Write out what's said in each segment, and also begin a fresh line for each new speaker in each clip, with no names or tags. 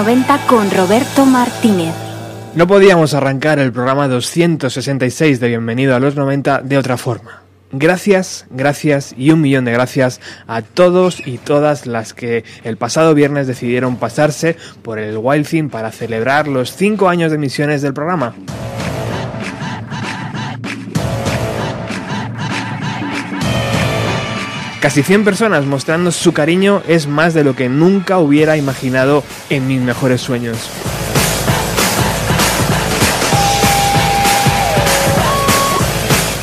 90 con Roberto Martínez.
No podíamos arrancar el programa 266 de Bienvenido a los 90 de otra forma. Gracias, gracias y un millón de gracias a todos y todas las que el pasado viernes decidieron pasarse por el Wild para celebrar los 5 años de emisiones del programa. Casi 100 personas mostrando su cariño es más de lo que nunca hubiera imaginado en mis mejores sueños.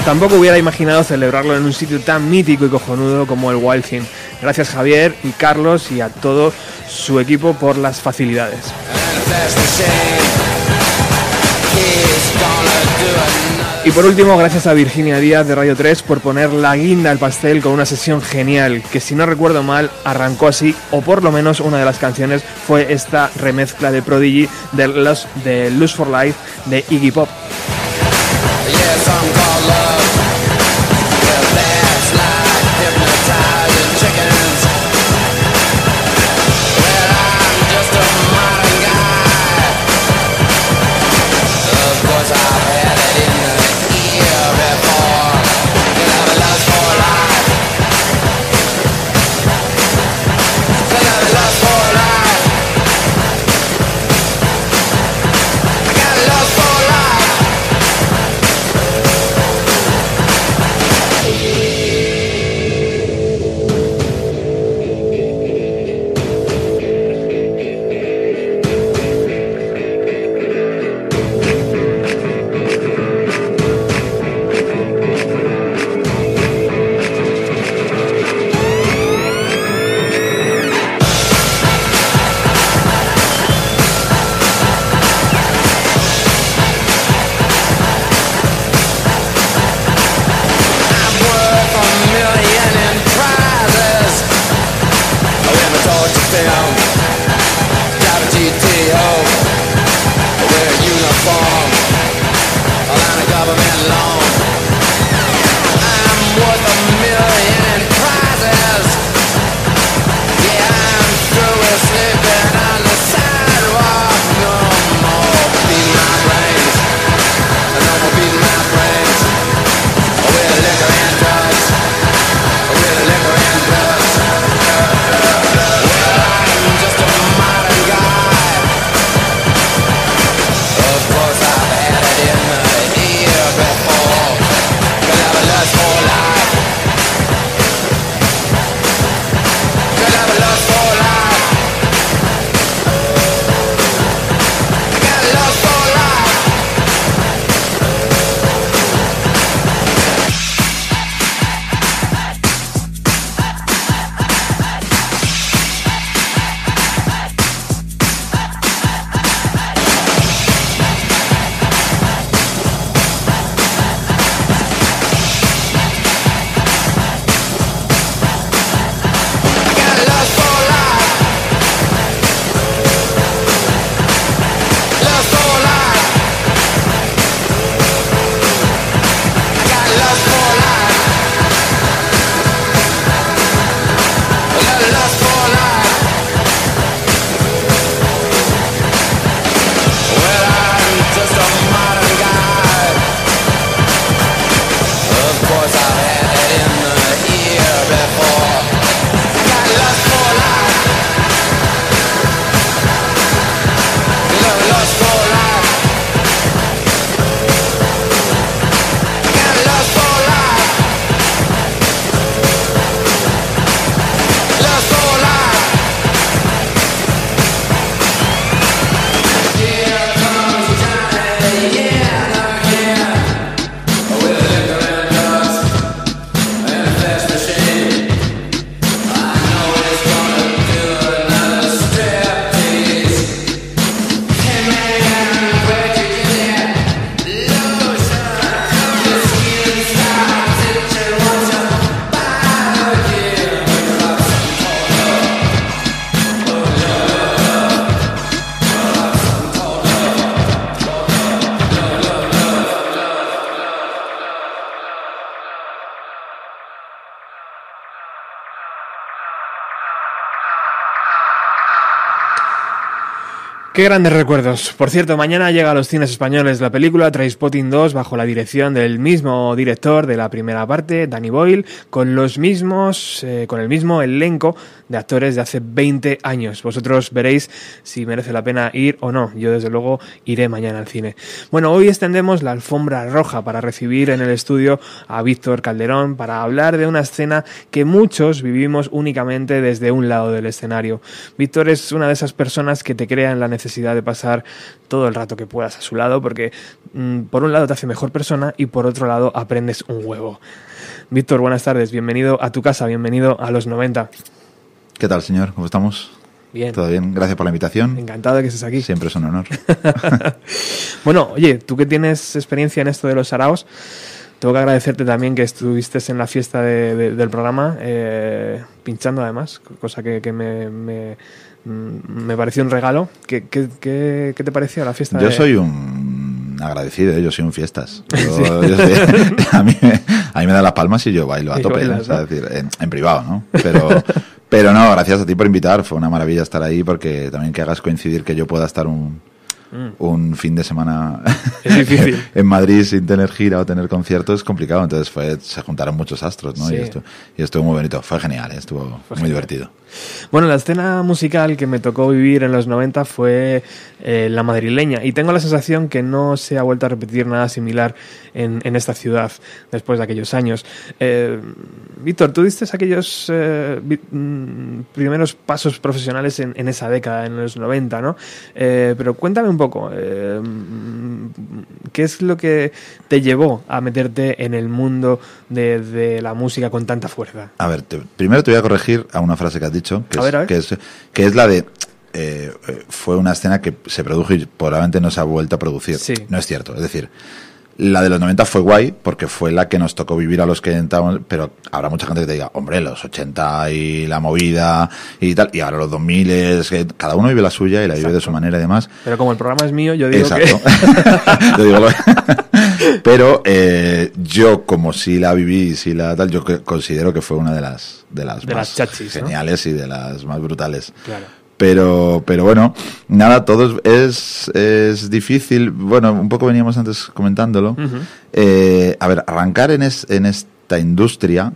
Tampoco hubiera imaginado celebrarlo en un sitio tan mítico y cojonudo como el Wild Thing. Gracias Javier y Carlos y a todo su equipo por las facilidades. Y por último, gracias a Virginia Díaz de Radio 3 por poner la guinda al pastel con una sesión genial, que si no recuerdo mal, arrancó así, o por lo menos una de las canciones fue esta remezcla de Prodigy de Lose, de Lose for Life de Iggy Pop. Qué grandes recuerdos. Por cierto, mañana llega a los cines españoles la película Trainspotting 2 bajo la dirección del mismo director de la primera parte, Danny Boyle, con los mismos, eh, con el mismo elenco de actores de hace 20 años. Vosotros veréis si merece la pena ir o no. Yo desde luego iré mañana al cine. Bueno, hoy extendemos la alfombra roja para recibir en el estudio a Víctor Calderón para hablar de una escena que muchos vivimos únicamente desde un lado del escenario. Víctor es una de esas personas que te crean la necesidad necesidad de pasar todo el rato que puedas a su lado, porque mm, por un lado te hace mejor persona y por otro lado aprendes un huevo. Víctor, buenas tardes, bienvenido a tu casa, bienvenido a los 90.
¿Qué tal, señor? ¿Cómo estamos?
Bien.
¿Todo bien? Gracias por la invitación.
Encantado de que estés aquí.
Siempre es un honor.
bueno, oye, tú que tienes experiencia en esto de los araos, tengo que agradecerte también que estuviste en la fiesta del programa, eh, pinchando además, cosa que, me me pareció un regalo. ¿Qué, qué, qué, te pareció la fiesta?
Yo soy un agradecido, ¿eh? yo soy un fiestas. a, mí, a, mí, me da las palmas y yo bailo a tope, es decir, en, privado, ¿no? Pero, pero no, gracias a ti por invitar, fue una maravilla estar ahí porque también que hagas coincidir que yo pueda estar un, Mm. un fin de semana en Madrid sin tener gira o tener conciertos es complicado. Entonces fue, se juntaron muchos astros, ¿no? Y, esto, y estuvo muy bonito. Fue genial, ¿eh? estuvo muy divertido.
Bueno, la escena musical que me tocó vivir en los 90 fue eh, la madrileña. Y tengo la sensación que no se ha vuelto a repetir nada similar en, en esta ciudad después de aquellos años. Eh, Víctor, tú diste aquellos eh, mm, primeros pasos profesionales en, en, esa década, en los 90, ¿no? pero cuéntame un poco, eh, ¿qué es lo que te llevó a meterte en el mundo de, la música con tanta fuerza?
A ver, primero te voy a corregir a una frase que has dicho, que, es, Que, es, la de eh, fue una escena que se produjo y probablemente no se ha vuelto a producir. No es cierto. Es decir, la de los 90 fue guay porque fue la que nos tocó vivir a los que entramos, pero habrá mucha gente que te diga, hombre, los 80 y la movida y tal, y ahora los 2000 es que cada uno vive la suya y la vive de su manera y demás.
Pero como el programa es mío, yo digo
Exacto. pero eh, yo como si la viví, si la tal, yo considero que fue una de las de las más geniales y de las más brutales. Claro. Pero, pero bueno, nada, todo es, es difícil. Bueno, un poco veníamos antes comentándolo. eh, a ver, arrancar en, es, en esta industria,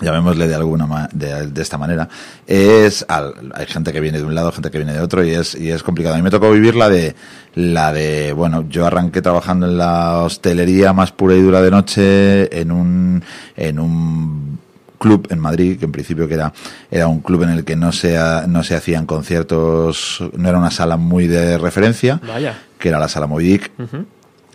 llamémosle de alguna de, de, esta manera, es hay gente que viene de un lado, gente que viene de otro y es y es complicado. A mí me tocó vivir la de la de bueno, yo arranqué trabajando en la hostelería más pura y dura de noche en un en un club en Madrid, que en principio que era, era un club en el que no se, no se hacían conciertos, no era una sala muy de referencia, que era la sala Movidic.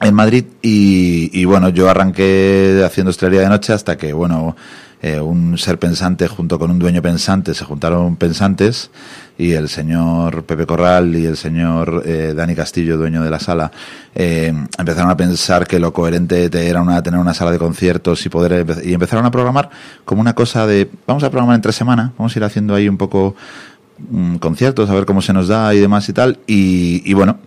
En Madrid y, y bueno, yo arranqué haciendo hostelería de noche hasta que, bueno, eh, un ser pensante junto con un dueño pensante, se juntaron pensantes y el señor Pepe Corral y el señor eh, Dani Castillo, dueño de la sala, eh, empezaron a pensar que lo coherente era una, tener una sala de conciertos y poder y empezaron a programar como una cosa de vamos a programar en tres semanas, vamos a ir haciendo ahí un poco mm, conciertos, a ver cómo se nos da y demás y tal. Y, y bueno,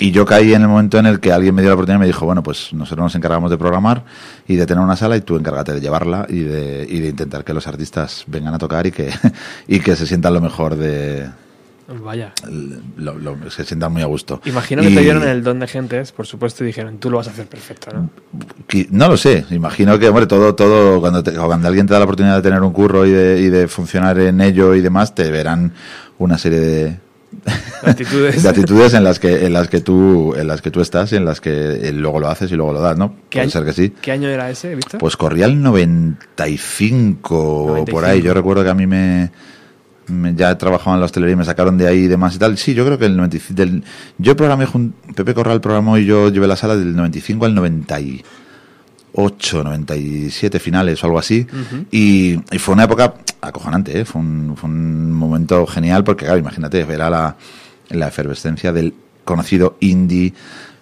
y yo caí en el momento en el que alguien me dio la oportunidad y me dijo, bueno, pues nosotros nos encargamos de programar y de tener una sala y tú encárgate de llevarla y de, y de intentar que los artistas vengan a tocar y que, y que se sientan lo mejor de...
Vaya.
se sientan muy a gusto.
Imagino que te dieron el don de gentes, por supuesto, y dijeron, tú lo vas a hacer perfecto, ¿no?
No lo sé. Imagino que, hombre, todo, todo, cuando, cuando alguien te da la oportunidad de tener un curro y de, y de funcionar en ello y demás, te verán una serie de,
actitudes.
de actitudes en las que en las que tú en las que tú estás y en las que eh, luego lo haces y luego lo das, ¿no?
Puede
ser que sí.
¿Qué año era ese, Víctor?
Pues corría el 95, por ahí. Yo recuerdo que a mí me, ya trabajaba en la hostelería y me sacaron de ahí y demás y tal. Sí, yo creo que el 95 del, yo programé Pepe Corral programó y yo llevé la sala del 95 al 90 8, 97 finales o algo así. y, fue una época acojonante, ¿eh? fue, un, fue, un, momento genial porque, claro, imagínate, era la, la efervescencia del conocido indie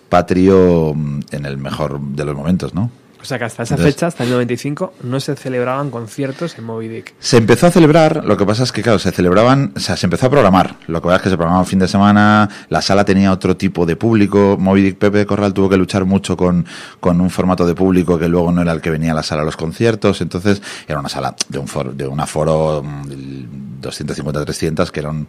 patrio mm, en el mejor de los momentos, ¿no?
O sea que hasta esa fecha, hasta el 95, no se celebraban conciertos en Moby Dick.
Se empezó a celebrar, lo que pasa es que, claro, se celebraban, o sea, se empezó a programar. Lo que pasa es que se programaba un fin de semana, la sala tenía otro tipo de público. Moby Dick Pepe Corral tuvo que luchar mucho con, con un formato de público que luego no era el que venía a la sala a los conciertos. Entonces, era una sala de un foro, de un aforo 250-300, mm, que era un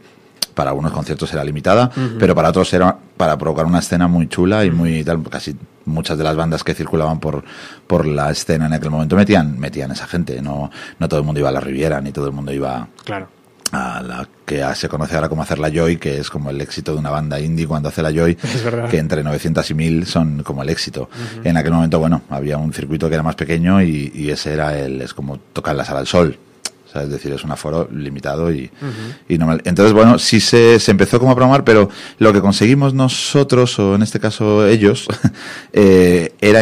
para unos conciertos era limitada, pero para otros era para provocar una escena muy chula y muy tal, casi muchas de las bandas que circulaban por, por la escena en aquel momento metían, metían esa gente, no, no todo el mundo iba a la Riviera, ni todo el mundo iba
claro.
a la que se conoce ahora como hacer la Joy, que es como el éxito de una banda indie cuando hace la Joy, que entre 900 y 1000 son como el éxito. En aquel momento, bueno, había un circuito que era más pequeño y, y ese era el, es como tocar la sala del sol, es decir, es un aforo limitado y, normal. Entonces, bueno, sí se, se, empezó como a programar, pero lo que conseguimos nosotros, o en este caso ellos, eh, era,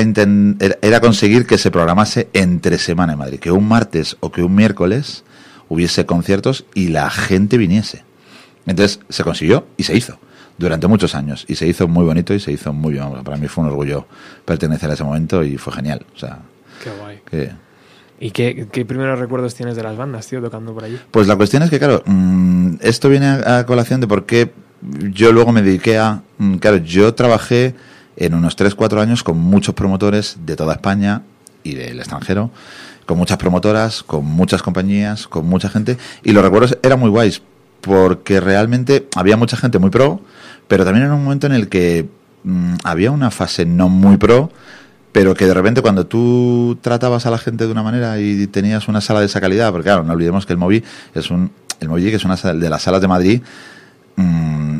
era conseguir que se programase entre semana en Madrid, que un martes o que un miércoles hubiese conciertos y la gente viniese. Entonces se consiguió y se hizo durante muchos años y se hizo muy bonito y se hizo muy bien. Para mí fue un orgullo pertenecer a ese momento y fue genial. O sea,
qué guay. Que, ¿Y qué, primeros recuerdos tienes de las bandas, tío, tocando por allí?
Pues la cuestión es que, claro, mm, esto viene a, colación de por qué yo luego me dediqué a... Mm, claro, yo trabajé en unos 3-4 años con muchos promotores de toda España y del extranjero, con muchas promotoras, con muchas compañías, con mucha gente, y los recuerdos eran muy guays, porque realmente había mucha gente muy pro, pero también era un momento en el que mm, había una fase no muy pro, pero que de repente cuando tú tratabas a la gente de una manera y tenías una sala de esa calidad, porque claro, no olvidemos que el Movi es un el Movi que es una de las salas de Madrid mm,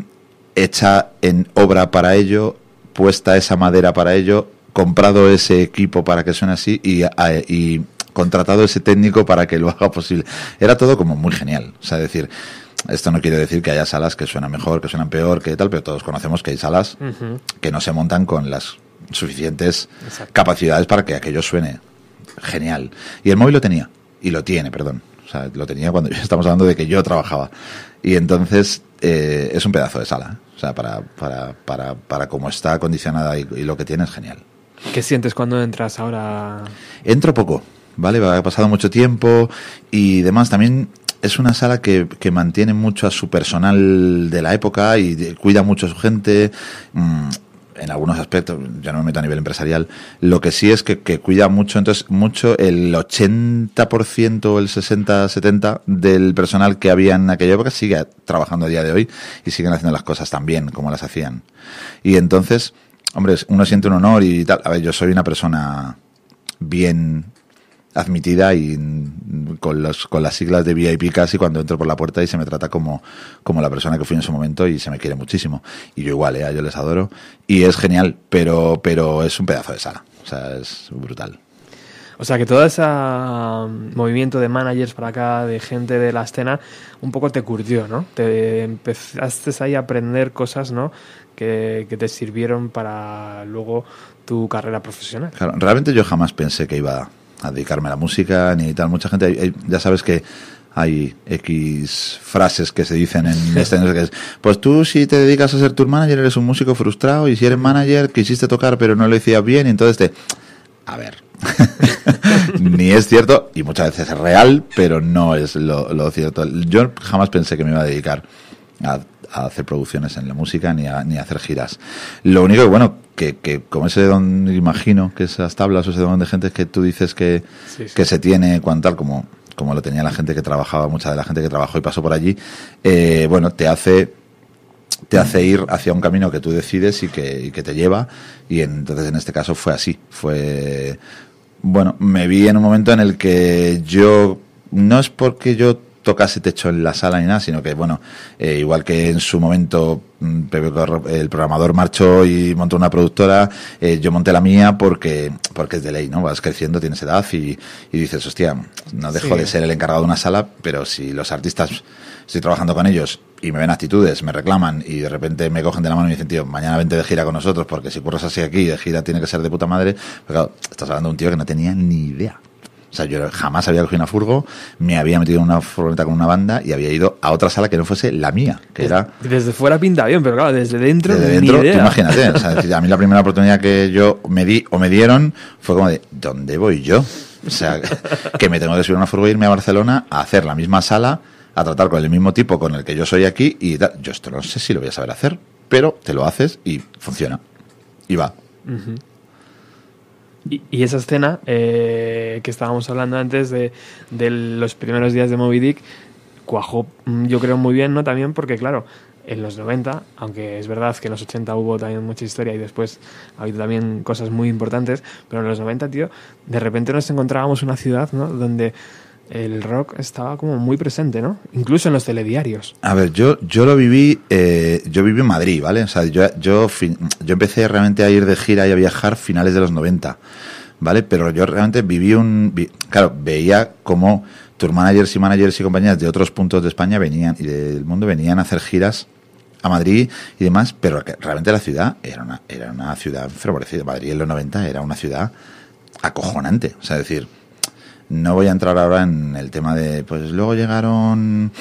hecha en obra para ello, puesta esa madera para ello, comprado ese equipo para que suene así y, y contratado ese técnico para que lo haga posible. Era todo como muy genial, o sea, decir, esto no quiere decir que haya salas que suenan mejor, que suenan peor, que tal, pero todos conocemos que hay salas que no se montan con las suficientes capacidades para que aquello suene genial. Y el móvil lo tenía, y lo tiene, perdón. O sea, lo tenía cuando estamos hablando de que yo trabajaba. Y entonces eh, es un pedazo de sala. O sea, para, para, para, para cómo está acondicionada y, lo que tiene es genial.
¿Qué sientes cuando entras ahora?
Entro poco, ¿vale? Ha pasado mucho tiempo y demás. También es una sala que, que mantiene mucho a su personal de la época y cuida mucho a su gente. Mm, en algunos aspectos, ya no me meto a nivel empresarial, lo que sí es que, cuida mucho, entonces, mucho el 80% o el 60-70% del personal que había en aquella época sigue trabajando a día de hoy y siguen haciendo las cosas tan bien como las hacían. Y entonces, hombre, uno siente un honor y tal. A ver, yo soy una persona bien admitida y con, los, con las siglas de VIP casi cuando entro por la puerta y se me trata como, como la persona que fui en su momento y se me quiere muchísimo. Y yo igual, ¿eh? yo les adoro. Y es genial, pero, pero es un pedazo de sala. O sea, es brutal.
O sea que todo ese um, movimiento de managers para acá, de gente de la escena, un poco te curtió, ¿no? Te empezaste ahí a aprender cosas, ¿no? Que, que te sirvieron para luego tu carrera profesional.
Claro, realmente yo jamás pensé que iba a dedicarme a la música ni tal. Mucha gente, ya sabes que hay X frases que se dicen en este que es, pues tú si te dedicas a ser tour manager eres un músico frustrado y si eres manager quisiste tocar pero no lo decías bien y entonces te... A ver, ni es cierto y muchas veces es real, pero no es lo, lo cierto. Yo jamás pensé que me iba a dedicar a a hacer producciones en la música ni a, ni a hacer giras. Lo único que, bueno, que, que como ese don, imagino que esas tablas o ese don de gente que tú dices que, que se tiene, cuanto tal, como, como lo tenía la gente que trabajaba, mucha de la gente que trabajó y pasó por allí, eh, bueno, te hace te hace ir hacia un camino que tú decides y que, y que te lleva y entonces en este caso fue así fue bueno me vi en un momento en el que yo no es porque yo tocase techo en la sala ni nada, sino que, bueno, eh, igual que en su momento mm, el programador marchó y montó una productora, eh, yo monté la mía porque, porque es de ley, ¿no? Vas creciendo, tienes edad y, dices, hostia, no dejo de ser el encargado de una sala, pero si los artistas estoy trabajando con ellos y me ven actitudes, me reclaman y de repente me cogen de la mano y me dicen, tío, mañana vente de gira con nosotros porque si curras así aquí, de gira tiene que ser de puta madre. Pero claro, estás hablando de un tío que no tenía ni idea. O sea, yo jamás había cogido una furgo, me había metido en una furgoneta con una banda y había ido a otra sala que no fuese la mía, que era...
Desde fuera pinta bien, pero claro, desde dentro...
Desde dentro, imagínate. O sea, a mí la primera oportunidad que yo me di o me dieron fue como de, ¿dónde voy yo? O sea, que me tengo que subir a una furgo e irme a Barcelona a hacer la misma sala, a tratar con el mismo tipo con el que yo soy aquí y Yo esto no sé si lo voy a saber hacer, pero te lo haces y funciona. Y va.
Y, esa escena eh, que estábamos hablando antes de, los primeros días de Moby Dick, cuajó, mm, yo creo, muy bien, ¿no? También porque, claro, en los 90, aunque es verdad que en los 80 hubo también mucha historia y después ha habido también cosas muy importantes, pero en los 90, tío, de repente nos encontrábamos una ciudad, ¿no? Donde el rock estaba como muy presente, ¿no? Incluso en los telediarios.
A ver, yo, yo lo viví, eh, yo viví en Madrid, ¿vale? O sea, yo, yo, yo empecé realmente a ir de gira y a viajar finales de los 90, ¿vale? Pero yo realmente viví un... claro, veía como tour managers y managers y compañías de otros puntos de España venían y del mundo venían a hacer giras a Madrid y demás, pero realmente la ciudad era una, era una ciudad enfervorecida. Madrid en los 90 era una ciudad acojonante. O sea, decir, no voy a entrar ahora en el tema de, pues luego llegaron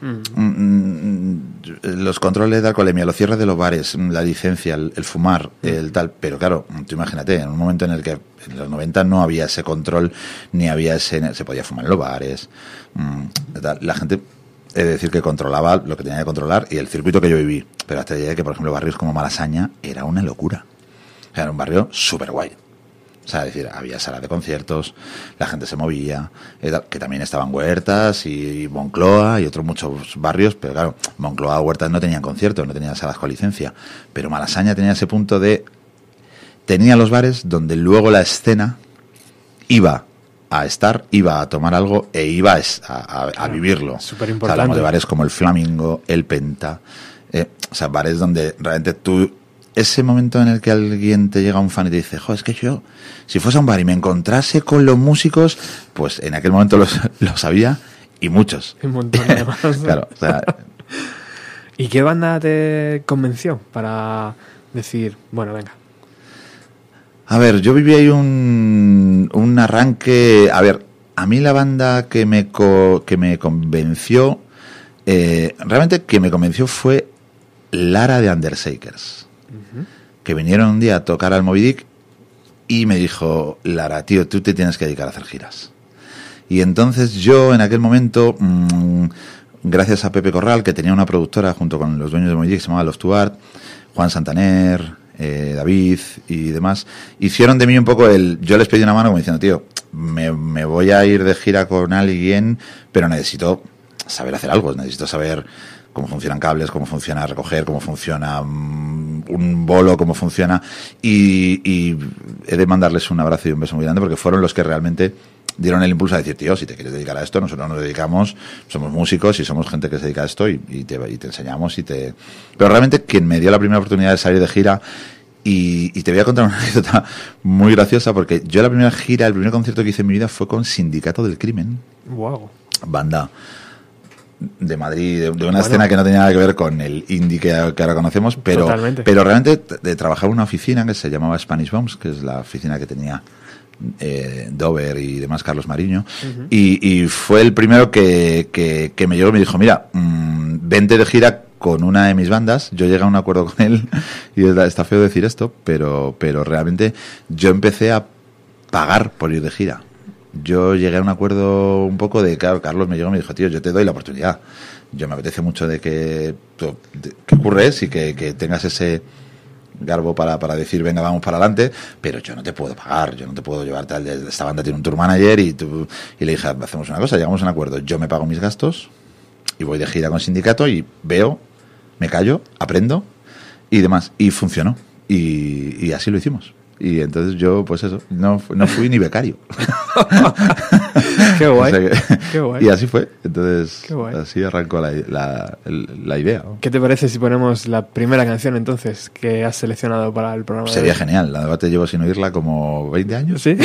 mm. Mm, los controles de alcoholemia, los cierres de los bares, la licencia, el, fumar, mm. el tal. Pero claro, tú imagínate, en un momento en el que en los 90 no había ese control, ni había ese, se podía fumar en los bares, la gente es decir, que controlaba lo que tenía que controlar y el circuito que yo viví. Pero hasta llegué que, por ejemplo, barrios como Malasaña era una locura. Era un barrio súper guay. O sea, es decir, había salas de conciertos, la gente se movía, que también estaban Huertas y Moncloa y otros muchos barrios, pero claro, Moncloa, Huertas no tenían conciertos, no tenían salas con licencia. Pero Malasaña tenía ese punto de. Tenía los bares donde luego la escena iba a estar, iba a tomar algo e iba a, vivirlo.
Súper importante. hablamos
de bares como el Flamingo, el Penta, eh, o sea, bares donde realmente tú, ese momento en el que alguien te llega un fan y te dice, jo, es que yo, si fuese a un bar y me encontrase con los músicos, pues en aquel momento los, los sabía y muchos.
Un montón de claro, o sea, ¿Y qué banda te convenció para decir, bueno, venga,
a ver, yo viví ahí un, un arranque. A ver, a mí la banda que me, que me convenció, eh, realmente que me convenció fue Lara de Que vinieron un día a tocar al Moby y me dijo, Lara, tío, tú te tienes que dedicar a hacer giras. Y entonces yo en aquel momento, mm, gracias a Pepe Corral, que tenía una productora junto con los dueños de Moby que se llamaba Los Tuart, Juan Santaner, eh, David y demás, hicieron de mí un poco el... Yo les pedí una mano como diciendo, tío, me, me voy a ir de gira con alguien, pero necesito saber hacer algo, necesito saber cómo funcionan cables, cómo funciona recoger, cómo funciona mm, un bolo, cómo funciona. Y, y, he de mandarles un abrazo y un beso muy grande porque fueron los que realmente dieron el impulso a decir, tío, si te quieres dedicar a esto, nosotros nos dedicamos, somos músicos y somos gente que se dedica a esto y, te, y te enseñamos y te... Pero realmente quien me dio la primera oportunidad de salir de gira y, te voy a contar una anécdota muy graciosa porque yo la primera gira, el primer concierto que hice en mi vida fue con Sindicato del Crimen.
Wow.
Banda de Madrid, de, una escena que no tenía nada que ver con el indie que, ahora conocemos, pero, pero realmente de trabajar en una oficina que se llamaba Spanish Bombs, que es la oficina que tenía eh, Dover y demás, Carlos Mariño, y, fue el primero que, que, me llegó y me dijo, mira, mm, vente de gira con una de mis bandas, yo llegué a un acuerdo con él, y está feo decir esto, pero, pero realmente yo empecé a pagar por ir de gira. Yo llegué a un acuerdo un poco de, claro, Carlos me llegó y me dijo, tío, yo te doy la oportunidad. Yo me apetece mucho de que, que ocurres y que, tengas ese, garbo para, para decir, venga, vamos para adelante, pero yo no te puedo pagar, yo no te puedo llevarte al esta banda tiene un tour manager y, tú, y le dije, hacemos una cosa, llegamos a un acuerdo, yo me pago mis gastos y voy de gira con el sindicato y veo, me callo, aprendo y demás. Y funcionó. Y así lo hicimos. Y entonces yo, pues eso, no, no fui ni becario.
Qué guay. Qué guay.
Y así fue. Entonces, así arrancó la, la, la, idea.
¿Qué te parece si ponemos la primera canción entonces que has seleccionado para el programa?
Sería genial. La debate llevo sin oírla como 20 años.
Sí.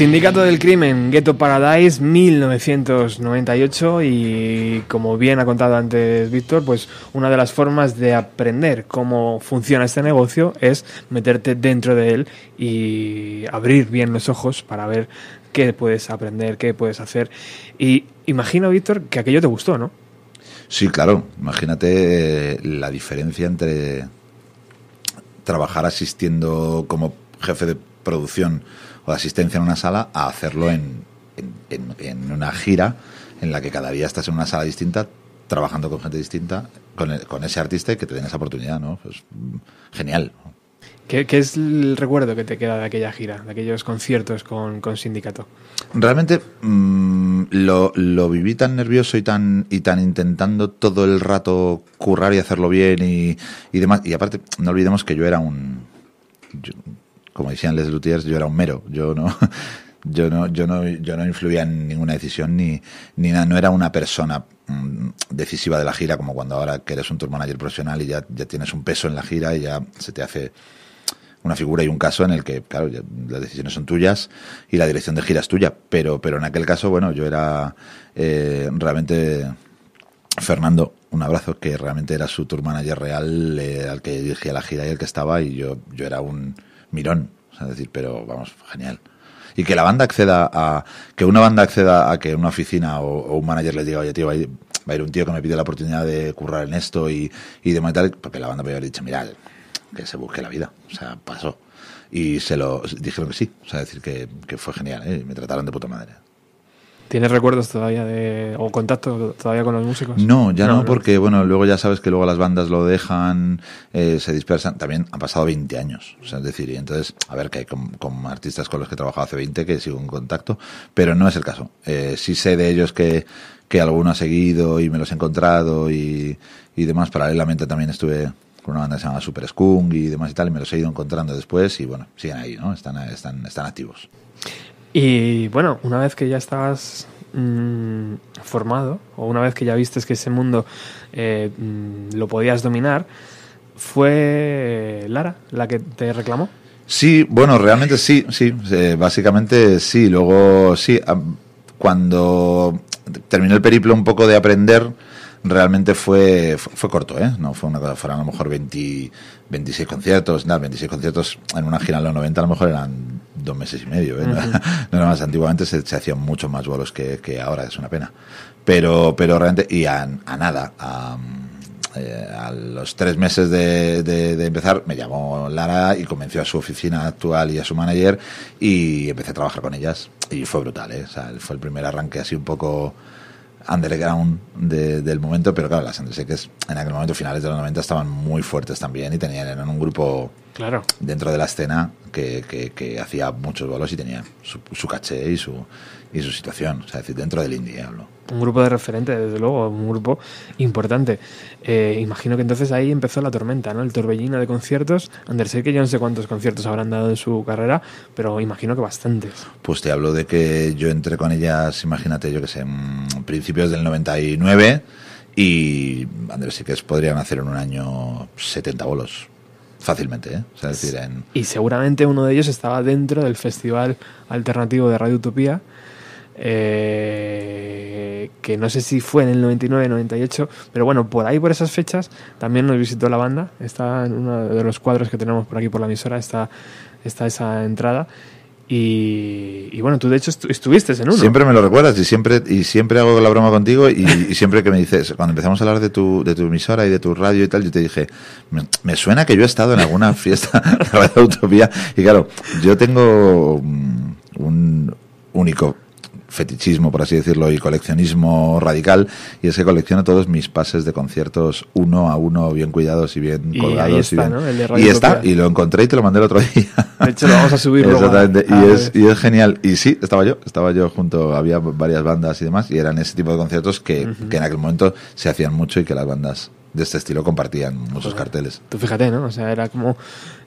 Sindicato del Crimen, Ghetto Paradise, 1998 y como bien ha contado antes Víctor, pues una de las formas de aprender cómo funciona este negocio es meterte dentro de él y abrir bien los ojos para ver qué puedes aprender, qué puedes hacer. Y imagino, Víctor, que aquello te gustó, ¿no?
Sí, claro. Imagínate eh, la diferencia entre trabajar asistiendo como jefe de producción o de asistencia en una sala a hacerlo en, en, una gira en la que cada día estás en una sala distinta, trabajando con gente distinta, con, con ese artista y que te den esa oportunidad, ¿no? Pues genial.
¿Qué, es el recuerdo que te queda de aquella gira, de aquellos conciertos con, con Sindicato?
Realmente mm, lo, lo, viví tan nervioso y tan, y tan intentando todo el rato currar y hacerlo bien y, y demás. Y aparte, no olvidemos que yo era un como decían Les Luthiers, yo era un mero, yo no, yo no, yo no, yo no influía en ninguna decisión ni, ni nada, no era una persona mm, decisiva de la gira como cuando ahora que eres un tour manager profesional y ya, ya tienes un peso en la gira y ya se te hace una figura y un caso en el que, claro, las decisiones son tuyas y la dirección de gira es tuya, pero, pero en aquel caso, bueno, yo era eh, realmente Fernando, un abrazo, que realmente era su tour manager real, eh, al que dirigía la gira y el que estaba, y yo, yo era un, mirón. es decir, pero vamos, genial. Y que la banda acceda a. Que una banda acceda a que una oficina o, un manager le diga, oye, tío, va a, ir, un tío que me pide la oportunidad de currar en esto y, y de tal, porque la banda me había dicho, mira, que se busque la vida. O sea, pasó. Y se lo dijeron que sí. O sea, decir que, que fue genial, ¿eh? me trataron de puta madre.
¿Tienes recuerdos todavía de, o contacto todavía con los músicos?
No, ya no, porque bueno, luego ya sabes que luego las bandas lo dejan, eh, se dispersan. También han pasado 20 años, o sea, es decir, y entonces, a ver, que hay con, artistas con los que he trabajado hace 20 que sigo en contacto, pero no es el caso. Eh, sí sé de ellos que, que alguno ha seguido y me los he encontrado y, y demás. Paralelamente también estuve con una banda que se llama Super Skunk y demás y tal, y me los he ido encontrando después y bueno, siguen ahí, ¿no? Están, están, están activos.
Y bueno, una vez que ya estabas mm, formado, o una vez que ya vistes que ese mundo eh, mm, lo podías dominar, ¿fue Lara la que te reclamó?
Sí, bueno, realmente sí, sí, eh, básicamente sí. Luego sí, cuando terminó el periplo un poco de aprender, realmente fue, fue, corto, ¿eh? No fue una cosa, fueron a lo mejor 20, 26 conciertos, nada, 26 conciertos en una gira en los 90 a lo mejor eran dos meses y medio, ¿eh? no, era más, antiguamente se, hacían muchos más vuelos que, que, ahora, es una pena. Pero, pero realmente, y a, nada, a, eh, a, los tres meses de, de, empezar, me llamó Lara y convenció a su oficina actual y a su manager y empecé a trabajar con ellas. Y fue brutal, ¿eh? O sea, fue el primer arranque así un poco underground del momento, pero claro, las Andreseques en aquel momento, finales de los 90, estaban muy fuertes también y tenían eran un grupo
claro.
dentro de la escena que, que, hacía muchos bolos y tenía su, su caché y su, y su situación, o sea, decir, dentro del indie hablo.
Un grupo de referente, desde luego, un grupo importante. Eh, imagino que entonces ahí empezó la tormenta, ¿no? El torbellino de conciertos. Andersey, que yo no sé cuántos conciertos habrán dado en su carrera, pero imagino que bastantes.
Pues te hablo de que yo entré con ellas, imagínate, yo que sé, en principios del 99 y Andrés que podrían hacer en un año 70 bolos fácilmente, ¿eh? O sea, decir, en...
Y seguramente uno de ellos estaba dentro del Festival Alternativo de Radio Utopía, eh, que no sé si fue en el 99, 98, pero bueno, por ahí, por esas fechas, también nos visitó la banda. Está en uno de los cuadros que tenemos por aquí por la emisora, está, está esa entrada. Y, bueno, tú de hecho estuviste en uno.
Siempre me lo recuerdas y siempre y siempre hago la broma contigo y, siempre que me dices, cuando empezamos a hablar de tu, de tu emisora y de tu radio y tal, yo te dije, me, suena que yo he estado en alguna fiesta de Utopía y claro, yo tengo mm, un único fetichismo, por así decirlo, y coleccionismo radical, y es que colecciono todos mis pases de conciertos uno a uno, bien cuidados y bien colgados. y, está, y lo encontré y te lo mandé el otro día.
De hecho, lo vamos a subir
Exactamente, y, es, y es genial. Y sí, estaba yo, estaba yo junto, había varias bandas y demás, y eran ese tipo de conciertos que, que en aquel momento se hacían mucho y que las bandas de este estilo compartían muchos carteles.
Tú fíjate, ¿no? O sea, era como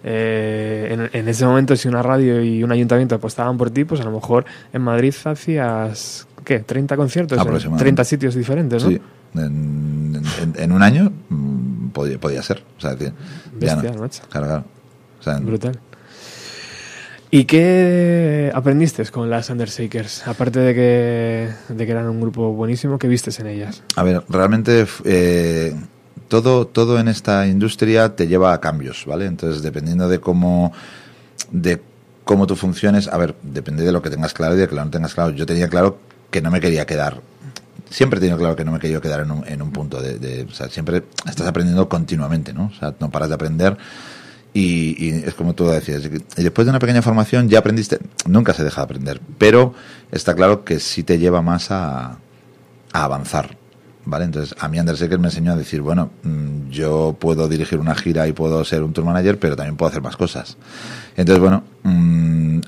eh, en, ese momento si una radio y un ayuntamiento apostaban por ti, pues a lo mejor en Madrid hacías, ¿qué? 30 conciertos en 30 sitios diferentes, ¿no?
Sí. En, un año mm, podía, podía ser. O sea,
Bestia, ya no.
Claro, claro.
Brutal. ¿Y qué aprendiste con las Undershakers? Aparte de que, de que eran un grupo buenísimo, ¿qué vistes en ellas?
A ver, realmente eh, todo, todo en esta industria te lleva a cambios, ¿vale? Entonces, dependiendo de cómo, de cómo tú funciones, a ver, depende de lo que tengas claro y de que lo no tengas claro. Yo tenía claro que no me quería quedar siempre he tenido claro que no me querido quedar en un, en un punto de, de, o sea, siempre estás aprendiendo continuamente, ¿no? O sea, no paras de aprender y, es como tú decías, y después de una pequeña formación ya aprendiste, nunca se deja de aprender, pero está claro que sí te lleva más a, avanzar, ¿vale? Entonces a mí Anders Ecker me enseñó a decir, bueno, mm, yo puedo dirigir una gira y puedo ser un tour manager, pero también puedo hacer más cosas. Entonces, bueno,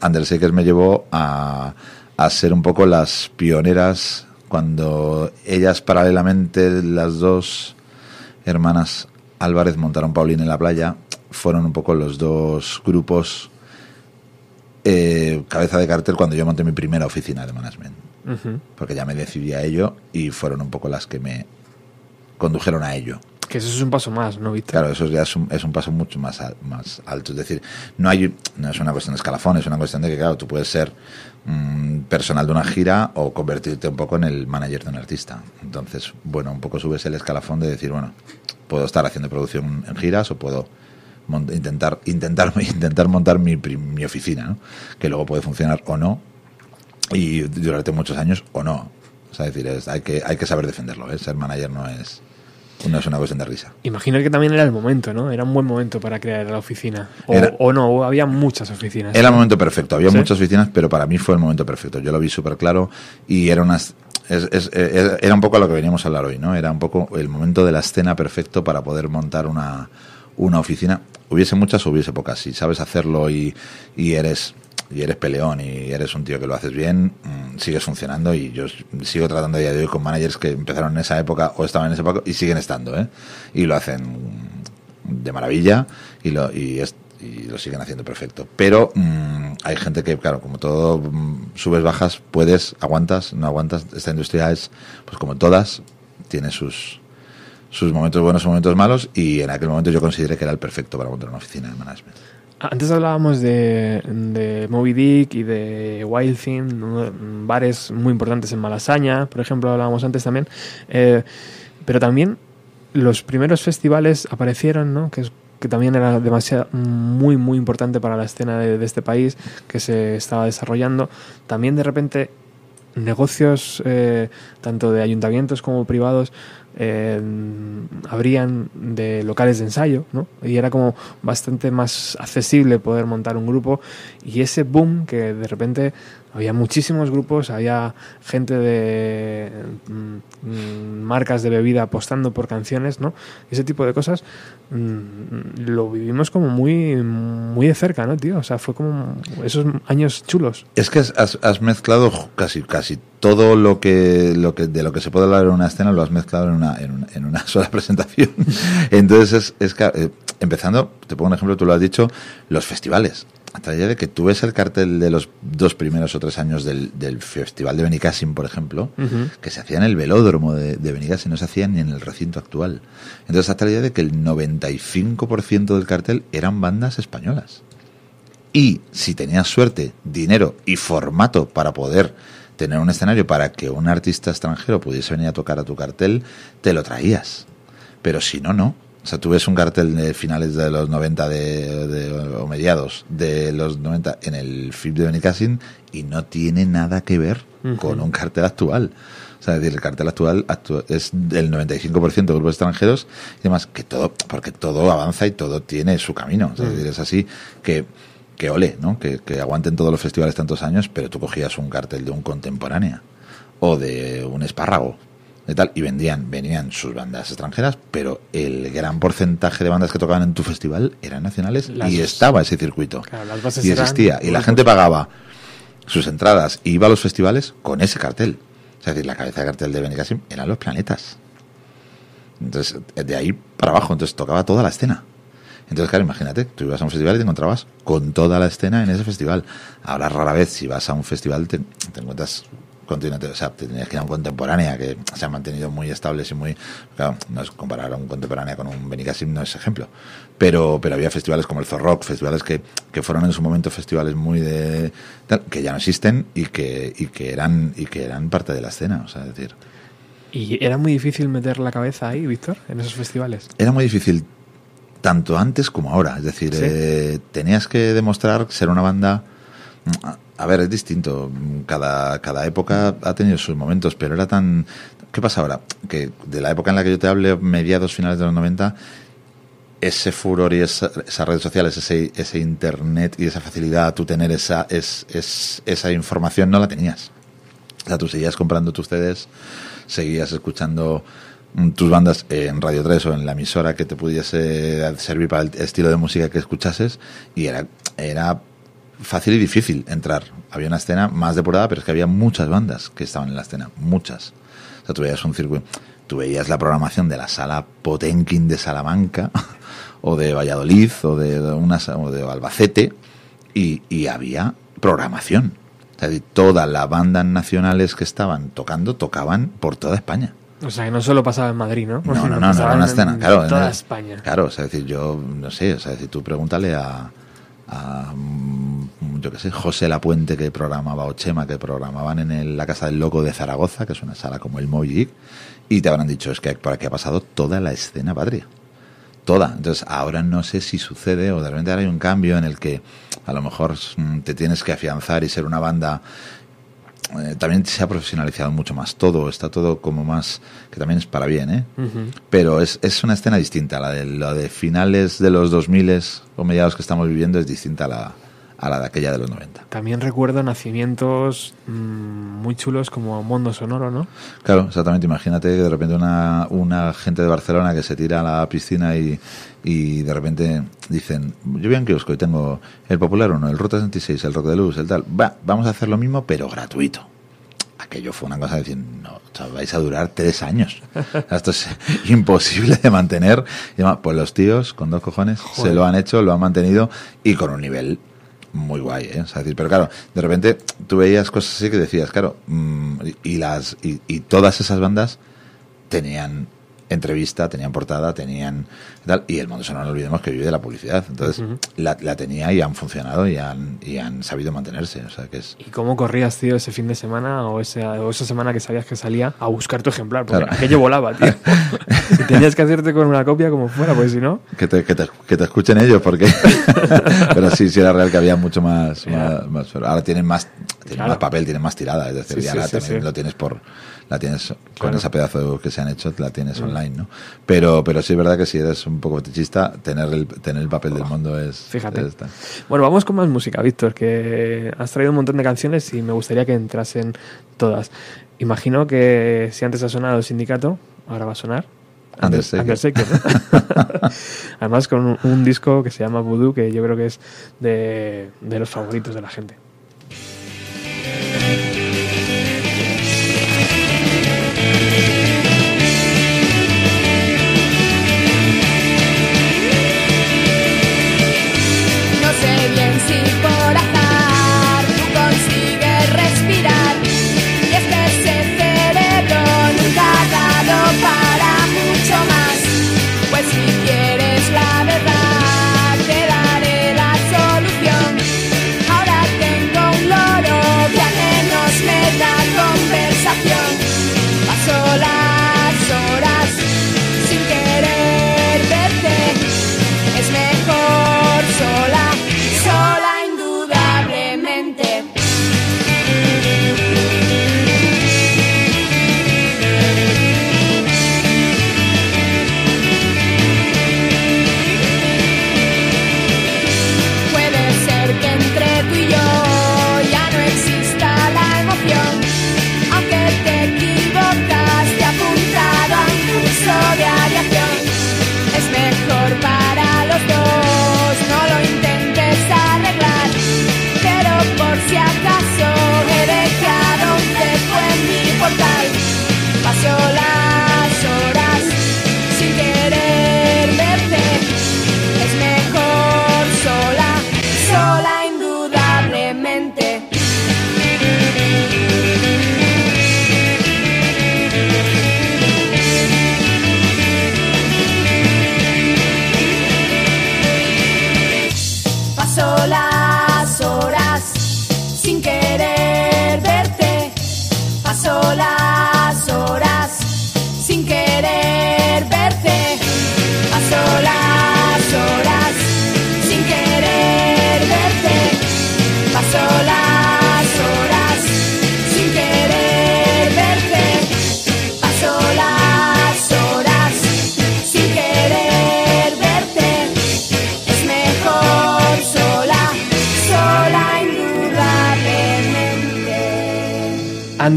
Anders Ecker me llevó a, a ser un poco las pioneras cuando ellas paralelamente, las dos hermanas Álvarez montaron Paulín en la playa, fueron un poco los dos grupos eh, cabeza de cartel cuando yo monté mi primera oficina de management. Porque ya me decidí a ello y fueron un poco las que me condujeron a ello.
Que eso es un paso más, ¿no, Víctor?
Claro, eso ya es un, es un paso mucho más, más alto. Es decir, no, hay, no es una cuestión de escalafón, es una cuestión de que, claro, tú puedes ser mm, personal de una gira o convertirte un poco en el manager de un artista. Entonces, bueno, un poco subes el escalafón de decir, bueno, puedo estar haciendo producción en giras o puedo intentar intentar intentar montar mi, mi oficina ¿no? que luego puede funcionar o no y durante muchos años o no o sea, decir es, hay que hay que saber defenderlo ¿eh? ser manager no es no es una cuestión de risa.
Imagino que también era el momento, ¿no? Era un buen momento para crear la oficina. O, no, había muchas oficinas.
Era el momento perfecto, había muchas oficinas, pero para mí fue el momento perfecto. Yo lo vi súper claro y era unas era un poco a lo que veníamos a hablar hoy, ¿no? Era un poco el momento de la escena perfecto para poder montar una, una oficina hubiese muchas o hubiese pocas. Si sabes hacerlo y, y eres y eres peleón y eres un tío que lo haces bien, mm, sigues funcionando y yo sigo tratando a día de hoy con managers que empezaron en esa época o estaban en esa época y siguen estando, ¿eh? Y lo hacen de maravilla y lo, y, lo siguen haciendo perfecto. Pero mm, hay gente que, claro, como todo mm, subes, bajas, puedes, aguantas, no aguantas. Esta industria es, pues como todas, tiene sus, sus momentos buenos y momentos malos y en aquel momento yo consideré que era el perfecto para montar una oficina de management.
Antes hablábamos de, de Moby Dick y de Wild Thing, bares muy importantes en Malasaña, por ejemplo, hablábamos antes también. Eh, pero también los primeros festivales aparecieron, ¿no? que, que también era demasiado, muy, muy importante para la escena de, este país que se estaba desarrollando. También de repente negocios, eh, tanto de ayuntamientos como privados, eh, habrían de locales de ensayo, ¿no? Y era como bastante más accesible poder montar un grupo y ese boom que de repente había muchísimos grupos, había gente de mm, marcas de bebida apostando por canciones, ¿no? Ese tipo de cosas mm, lo vivimos como muy muy de cerca, ¿no, tío? O sea, fue como esos años chulos.
Es que has, has mezclado casi casi todo lo que lo que de lo que se puede hablar en una escena lo has mezclado en una en, una sola presentación. Entonces es, es eh, empezando, te pongo un ejemplo, tú lo has dicho, los festivales hasta el día de que tú ves el cartel de los dos primeros o tres años del, Festival de Benicassim, por ejemplo, que se hacía en el velódromo de, de Benicassim, no se hacía ni en el recinto actual. Entonces, hasta el día de que el 95% del cartel eran bandas españolas. Y si tenías suerte, dinero y formato para poder tener un escenario para que un artista extranjero pudiese venir a tocar a tu cartel, te lo traías. Pero si no, no. O sea, tú ves un cartel de finales de los 90 de, o mediados de los 90 en el FIP de Benicassin y no tiene nada que ver con un cartel actual. O sea, es decir, el cartel actual es del 95% de grupos extranjeros y demás, que todo, porque todo avanza y todo tiene su camino. es decir, es así que, que ole, ¿no? Que, que aguanten todos los festivales tantos años, pero tú cogías un cartel de un contemporánea o de un espárrago tal, y vendían, venían sus bandas extranjeras, pero el gran porcentaje de bandas que tocaban en tu festival eran nacionales y estaba ese circuito. y existía. Y la gente pagaba sus entradas y iba a los festivales con ese cartel. Es decir, la cabeza de cartel de Benicassim eran los planetas. Entonces, de ahí para abajo, entonces tocaba toda la escena. Entonces, claro, imagínate, tú ibas a un festival y te encontrabas con toda la escena en ese festival. Ahora, rara vez, si vas a un festival, te, te encuentras continuamente, o sea, tenías que ir a un contemporánea que se ha mantenido muy estables y muy, claro, no es comparar a un contemporánea con un Benicassim, no es ejemplo, pero, pero había festivales como el Zorrock, festivales que, que fueron en su momento festivales muy de, que ya no existen y que, y que eran, y que eran parte de la escena, o sea, es decir.
¿Y era muy difícil meter la cabeza ahí, Víctor, en esos festivales?
Era muy difícil, tanto antes como ahora, es decir, eh, tenías que demostrar ser una banda a ver, es distinto. Cada, cada época ha tenido sus momentos, pero era tan... ¿Qué pasa ahora? Que de la época en la que yo te hablé, mediados, finales de los 90, ese furor y esa, esas redes sociales, ese, ese internet y esa facilidad, tú tener esa, es, esa información, no la tenías. O sea, tú seguías comprando tus CDs, seguías escuchando tus bandas en Radio 3 o en la emisora que te pudiese servir para el estilo de música que escuchases y era, era fácil y difícil entrar. Había una escena más depurada, pero es que había muchas bandas que estaban en la escena, muchas. O sea, tú veías un circuito, tú veías la programación de la sala Potenkin de Salamanca, o de Valladolid, o de, una, o de Albacete, y, había programación. O sea, todas las bandas nacionales que estaban tocando, tocaban por toda España.
O sea, que no solo pasaba en Madrid, ¿no?
No, no, no, no, una escena, claro.
En toda España.
Claro, o sea, decir, yo, no sé, o sea, decir, tú pregúntale a, a mm, yo que sé, José Lapuente que programaba o Chema que programaban en la Casa del Loco de Zaragoza, que es una sala como el Mojic, y te habrán dicho, es que por aquí ha pasado toda la escena patria. Toda. Entonces, ahora no sé si sucede o de repente ahora hay un cambio en el que a lo mejor mm, te tienes que afianzar y ser una banda eh, también se ha profesionalizado mucho más. Todo, está todo como más, que también es para bien, ¿eh? Pero es, es una escena distinta, la de, la de finales de los 2000 o mediados que estamos viviendo es distinta a la, a la de aquella de los 90.
También recuerdo nacimientos mm, muy chulos como Mundo Sonoro, ¿no?
Claro, exactamente. Imagínate que de repente una, una gente de Barcelona que se tira a la piscina y, y de repente dicen, yo voy a un kiosco y tengo el Popular 1, el Ruta 66, el Rock de Luz, el tal, va, vamos a hacer lo mismo pero gratuito. Aquello fue una cosa de decir, no, vais a durar tres años. Esto es imposible de mantener. Y pues los tíos, con dos cojones, se lo han hecho, lo han mantenido y con un nivel muy guay, ¿eh? decir, pero claro, de repente tú veías cosas así que decías, claro, mm, y, las, y todas esas bandas tenían entrevista, tenían portada, tenían tal, y el mundo sonoro no olvidemos que vive de la publicidad. Entonces, la, tenía y han funcionado y han, y han sabido mantenerse. O sea, que es...
¿Y cómo corrías, tío, ese fin de semana o, ese, o esa semana que sabías que salía a buscar tu ejemplar? Porque aquello volaba, tío. y tenías que hacerte con una copia como fuera, pues si no...
Que te, que te, que te escuchen ellos, porque... pero sí, sí era real que había mucho más... más, ahora tienen más, tienen más papel, tienen más tirada. Es decir, ya también lo tienes por la tienes con ese pedazo que se han hecho, la tienes mm. online, ¿no? Pero, pero sí es verdad que si eres un poco fetichista, tener el, tener el papel del mundo es...
Fíjate. bueno, vamos con más música, Víctor, que has traído un montón de canciones y me gustaría que entrasen todas. Imagino que si antes ha sonado el sindicato, ahora va a sonar.
Undertaker.
Además con un, disco que se llama Voodoo, que yo creo que es de, de los favoritos de la gente.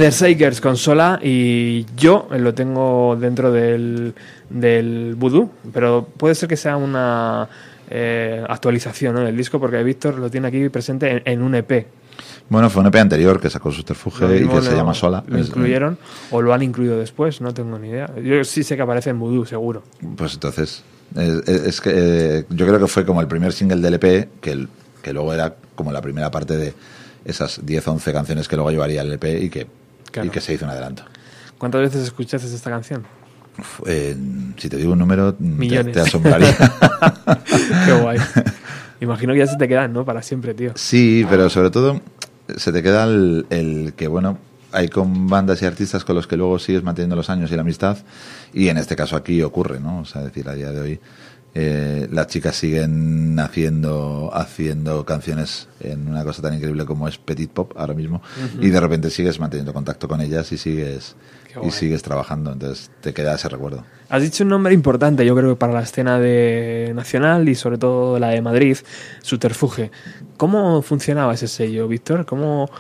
Undershakers consola y yo lo tengo dentro del, del Voodoo, pero puede ser que sea una eh, actualización ¿no? del disco porque Víctor lo tiene aquí presente en, un EP.
Bueno, fue un EP anterior que sacó Subterfuge y que se llama Sola.
¿Lo incluyeron o lo han incluido después? No tengo ni idea. Yo sí sé que aparece en Voodoo, seguro.
Pues entonces, es, que eh, yo creo que fue como el primer single del EP, que, que luego era como la primera parte de esas 10 o 11 canciones que luego llevaría el EP y que, y que se hizo un adelanto.
¿Cuántas veces escuchaste esta canción?
si te digo un número, Millones. Te, asombraría.
Qué guay. Imagino que ya se te quedan, ¿no? Para siempre, tío.
Sí, pero sobre todo se te queda el, el que, bueno, hay con bandas y artistas con los que luego sigues manteniendo los años y la amistad y en este caso aquí ocurre, ¿no? O sea, decir, a día de hoy eh, las chicas siguen haciendo, haciendo canciones en una cosa tan increíble como es Petit Pop ahora mismo y de repente sigues manteniendo contacto con ellas y sigues y sigues trabajando, entonces te queda ese recuerdo.
Has dicho un nombre importante, yo creo que para la escena de nacional y sobre todo la de Madrid, Subterfuge. ¿Cómo funcionaba ese sello, Víctor? ¿Cómo,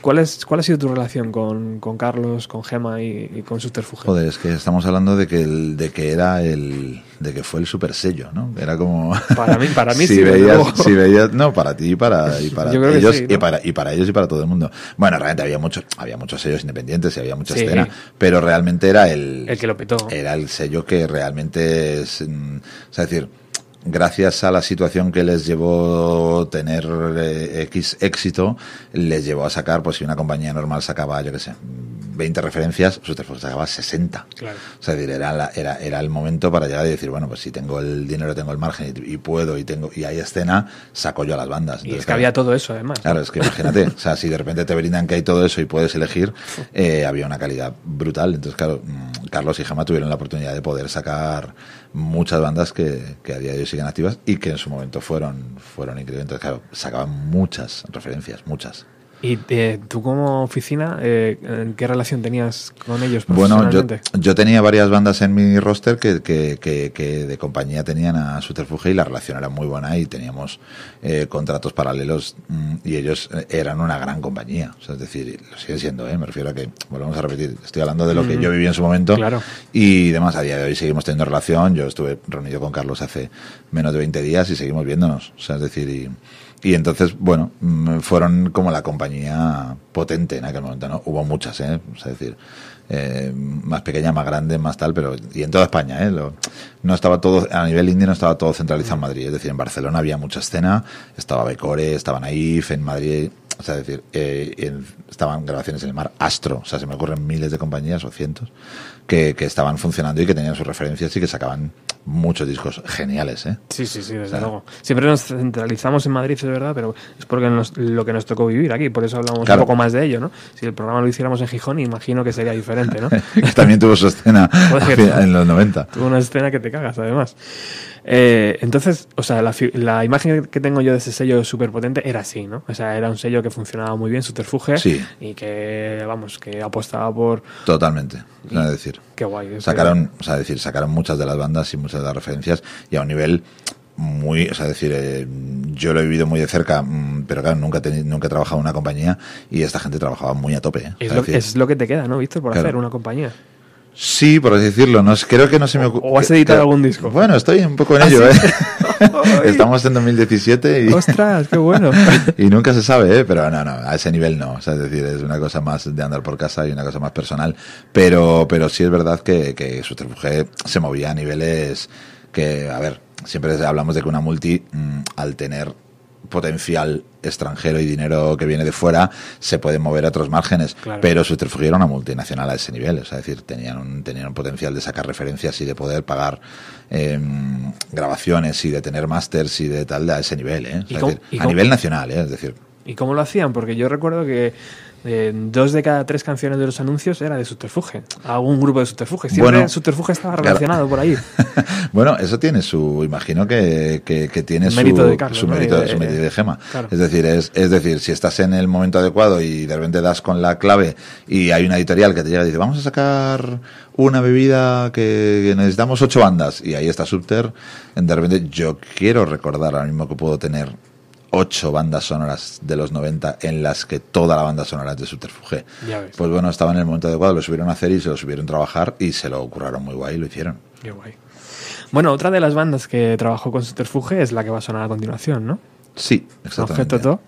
¿Cuál, es, ¿Cuál ha sido tu relación con, con Carlos, con Gema y, con Subterfuge?
Joder, es que estamos hablando de que, el, de que era el. de que fue el super sello, ¿no? Era como.
Para mí, para mí
si sí. Veías, si veías, no, para ti y para, y para ellos, y, para, y para ellos y para todo el mundo. Bueno, realmente había muchos, había muchos sellos independientes y había mucha escena, pero realmente era el.
El que lo petó.
Era el sello que realmente es. Mm, sea, decir gracias a la situación que les llevó tener eh, X éxito, les llevó a sacar, pues si una compañía normal sacaba, yo qué sé, 20 referencias, Subterfuge sacaba 60. Claro. O sea, era, era, era el momento para llegar y decir, bueno, pues si tengo el dinero, tengo el margen y, puedo y tengo y hay escena, saco yo a las bandas.
y es que había todo eso, además.
Claro, es que imagínate, o sea, si de repente te brindan que hay todo eso y puedes elegir, eh, había una calidad brutal. Entonces, claro, mm, Carlos y Gemma tuvieron la oportunidad de poder sacar muchas bandas que, que a día de hoy siguen activas y que en su momento fueron, fueron increíbles. Sacaban muchas referencias, muchas.
¿Y eh, tú como oficina, eh, qué relación tenías con ellos
Bueno, yo, yo, tenía varias bandas en mi roster que, que, que, de compañía tenían a Subterfuge y la relación era muy buena y teníamos eh, contratos paralelos mm, y ellos eh, eran una gran compañía. O sea, es decir, lo siguen siendo, ¿eh? me refiero a que, volvemos a repetir, estoy hablando de lo que yo viví en su momento
claro.
y demás, a día de hoy seguimos teniendo relación. Yo estuve reunido con Carlos hace menos de 20 días y seguimos viéndonos. O sea, es decir, y y entonces, bueno, mm, fueron como la compañía potente en aquel momento, ¿no? Hubo muchas, ¿eh? Es decir, eh, más pequeña, más grande, más tal, pero y en toda España, ¿eh? no estaba todo, a nivel indie no estaba todo centralizado en Madrid, es decir, en Barcelona había mucha escena, estaba Becore, estaba Naif, en Madrid, o sea, es decir, eh, estaban grabaciones en el mar, Astro, o sea, se me ocurren miles de compañías o cientos que, que estaban funcionando y que tenían sus referencias y que sacaban muchos discos geniales, ¿eh?
Sí, sí, sí, desde luego. Siempre nos centralizamos en Madrid, es verdad, pero es porque lo que nos tocó vivir aquí, por eso hablamos un poco más de ello, ¿no? Si el programa lo hiciéramos en Gijón, imagino que sería diferente, ¿no?
También tuvo su escena en los 90.
Tuvo una escena que te cagas, además. Eh, entonces, o sea, la, la, imagen que tengo yo de ese sello súper potente era así, ¿no? O sea, era un sello que funcionaba muy bien, subterfuge,
sí.
y que, vamos, que apostaba por...
Totalmente, es decir.
Qué guay.
Sacaron, o sea, decir, sacaron muchas de las bandas y muchas de las referencias, y a un nivel muy, o sea, decir, eh, yo lo he vivido muy de cerca, mm, pero claro, nunca, nunca he trabajado en una compañía y esta gente trabajaba muy a tope.
¿eh? Es, lo, que te queda, ¿no, Víctor, por hacer una compañía?
Sí, por así decirlo. No, creo que no se me
ocurre. ¿O has editado algún disco?
Bueno, estoy un poco en ¿Ah, ello, ¿eh? Estamos en 2017 y.
¡Ostras, qué bueno!
y nunca se sabe, ¿eh? Pero no, no, a ese nivel no. O sea, es decir, es una cosa más de andar por casa y una cosa más personal. Pero, pero sí es verdad que, que Subterfuge se movía a niveles que, a ver, siempre hablamos de que una multi, mm, al tener potencial extranjero y dinero que viene de fuera se puede mover a otros márgenes. Pero Subterfuge era una multinacional a ese nivel. Es decir, tenían un, tenían un potencial de sacar referencias y de poder pagar em, grabaciones y de tener másters y de tal a ese nivel. ¿eh? a nivel nacional, ¿eh? es decir.
¿Y cómo lo hacían? Porque yo recuerdo que eh, dos de cada tres canciones de los anuncios era de subterfuge, algún grupo de subterfuge. Siempre bueno, subterfuge estaba relacionado por ahí.
bueno, eso tiene su, imagino que, que, tiene su
mérito de, Carlos,
su, mérito, de, su mérito de gema. Es decir, es, es decir, si estás en el momento adecuado y de repente das con la clave y hay una editorial que te llega y dice, vamos a sacar una bebida que, necesitamos ocho bandas y ahí está Subter, de repente yo quiero recordar ahora mismo que puedo tener ocho bandas sonoras de los 90 en las que toda la banda sonora es de Subterfuge. Pues bueno, estaba en el momento adecuado, lo subieron a hacer y se lo subieron a trabajar y se lo curraron muy guay y lo hicieron.
Qué guay. Bueno, otra de las bandas que trabajó con Subterfuge es la que va a sonar a continuación, ¿no?
Sí, exactamente.
Objeto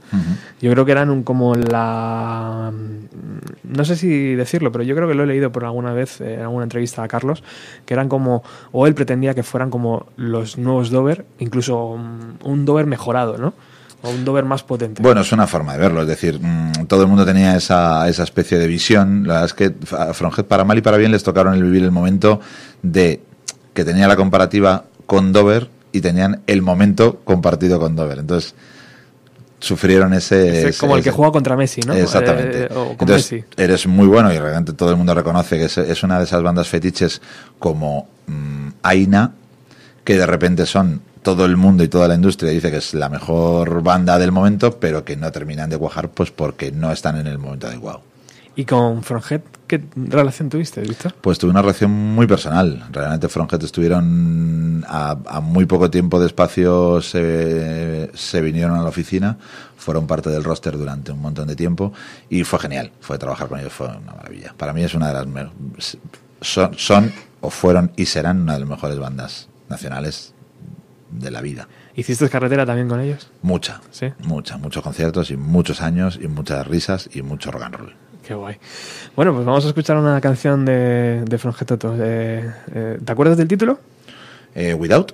Yo creo que eran como la. Mm, no sé si decirlo, pero yo creo que lo he leído por alguna vez en alguna entrevista a Carlos, que eran como. O él pretendía que fueran como los nuevos Dover, incluso un Dover mejorado, ¿no? O un Dover más potente.
Bueno, es una forma de verlo, es decir, mm, todo el mundo tenía esa, esa especie de visión. La verdad es que a Fronjet, para mal y para bien, les tocaron el vivir el momento de que tenía la comparativa con Dover y tenían el momento compartido con Dover. Entonces, sufrieron ese...
como el que juega contra Messi, ¿no?
Exactamente. Eh, Entonces, eres muy bueno y realmente todo el mundo reconoce que es, una de esas bandas fetiches como mm, Aina, que de repente son todo el mundo y toda la industria dice que es la mejor banda del momento, pero que no terminan de cuajar pues porque no están en el momento adecuado.
¿Y con Fronjet qué relación tuviste, Víctor?
Pues tuve una relación muy personal. Realmente Fronjet estuvieron a, muy poco tiempo de espacio, se, vinieron a la oficina, fueron parte del roster durante un montón de tiempo y fue genial. Fue trabajar con ellos, fue una maravilla. Para mí es una de las... Son, son o fueron y serán una de las mejores bandas nacionales de la vida.
¿Hiciste carretera también con ellos?
Mucha,
¿Sí?
mucha, muchos conciertos y muchos años y muchas risas y mucho rock and roll.
Qué guay. Bueno, pues vamos a escuchar una canción de, de Frongetoto. Eh, eh, ¿Te acuerdas del título?
Eh, Without.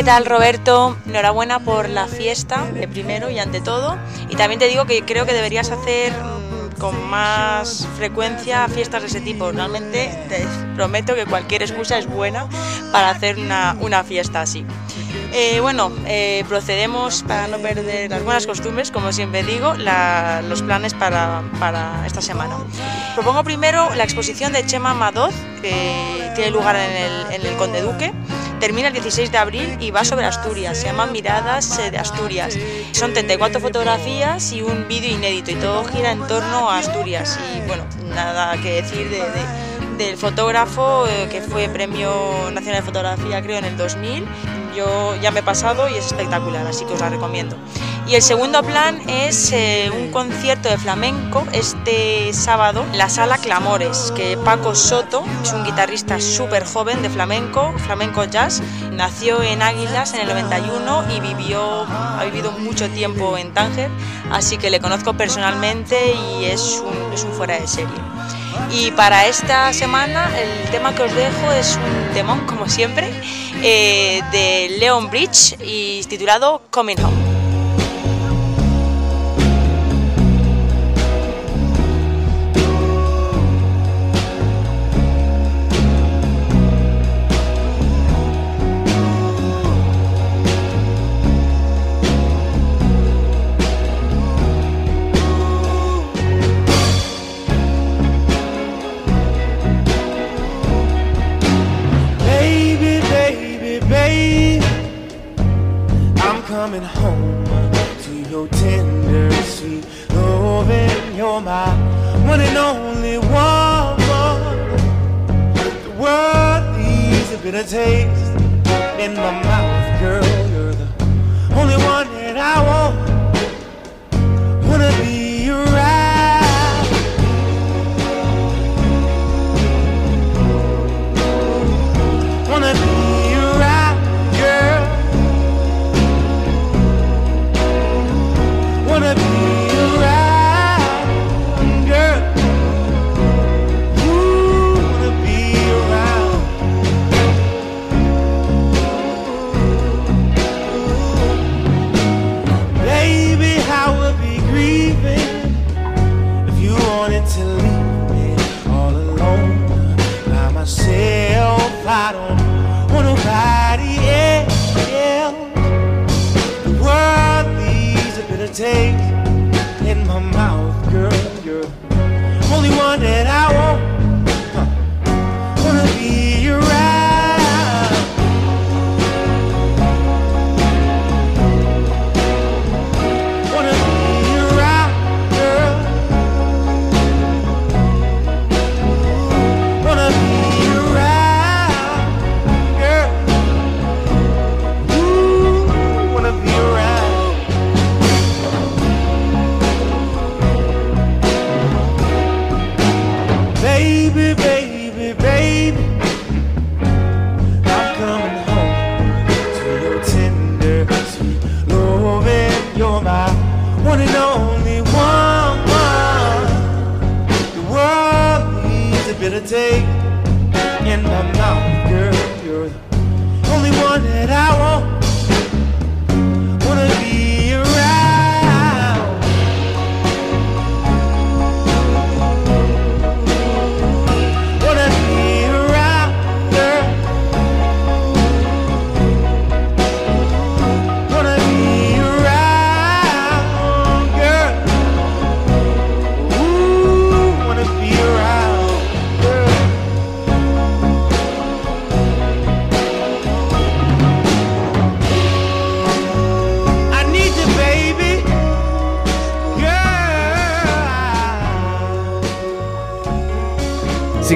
¿Qué tal Roberto? Enhorabuena por la fiesta, de primero y ante todo. Y también te digo que creo que deberías hacer mm, con más frecuencia fiestas de ese tipo. Realmente te prometo que cualquier excusa es buena para hacer una, fiesta así. Eh, bueno, eh, procedemos para no perder las buenas costumbres, como siempre digo, los planes para, esta semana. Propongo primero la exposición de Chema Madoz, que tiene lugar en el Conde Duque. Termina el 16 de abril y va sobre Asturias. Se llama Miradas eh, de Asturias. Son 34 fotografías y un vídeo inédito y todo gira en torno a Asturias. Y bueno, nada que decir del fotógrafo que fue Premio Nacional de Fotografía creo en el 2000 yo ya me he pasado y es espectacular, así que os la recomiendo. Y el segundo plan es eh, un concierto de flamenco este sábado en la sala Clamores, que Paco Soto es un guitarrista súper joven de flamenco, flamenco jazz. Nació en Águilas en el 91 y vivió, ha vivido mucho tiempo en Tánger, así que le conozco personalmente y es un, fuera de serie. Y para esta semana el tema que os dejo es un temón, como siempre, eh, de Leon Bridge y titulado Coming Home.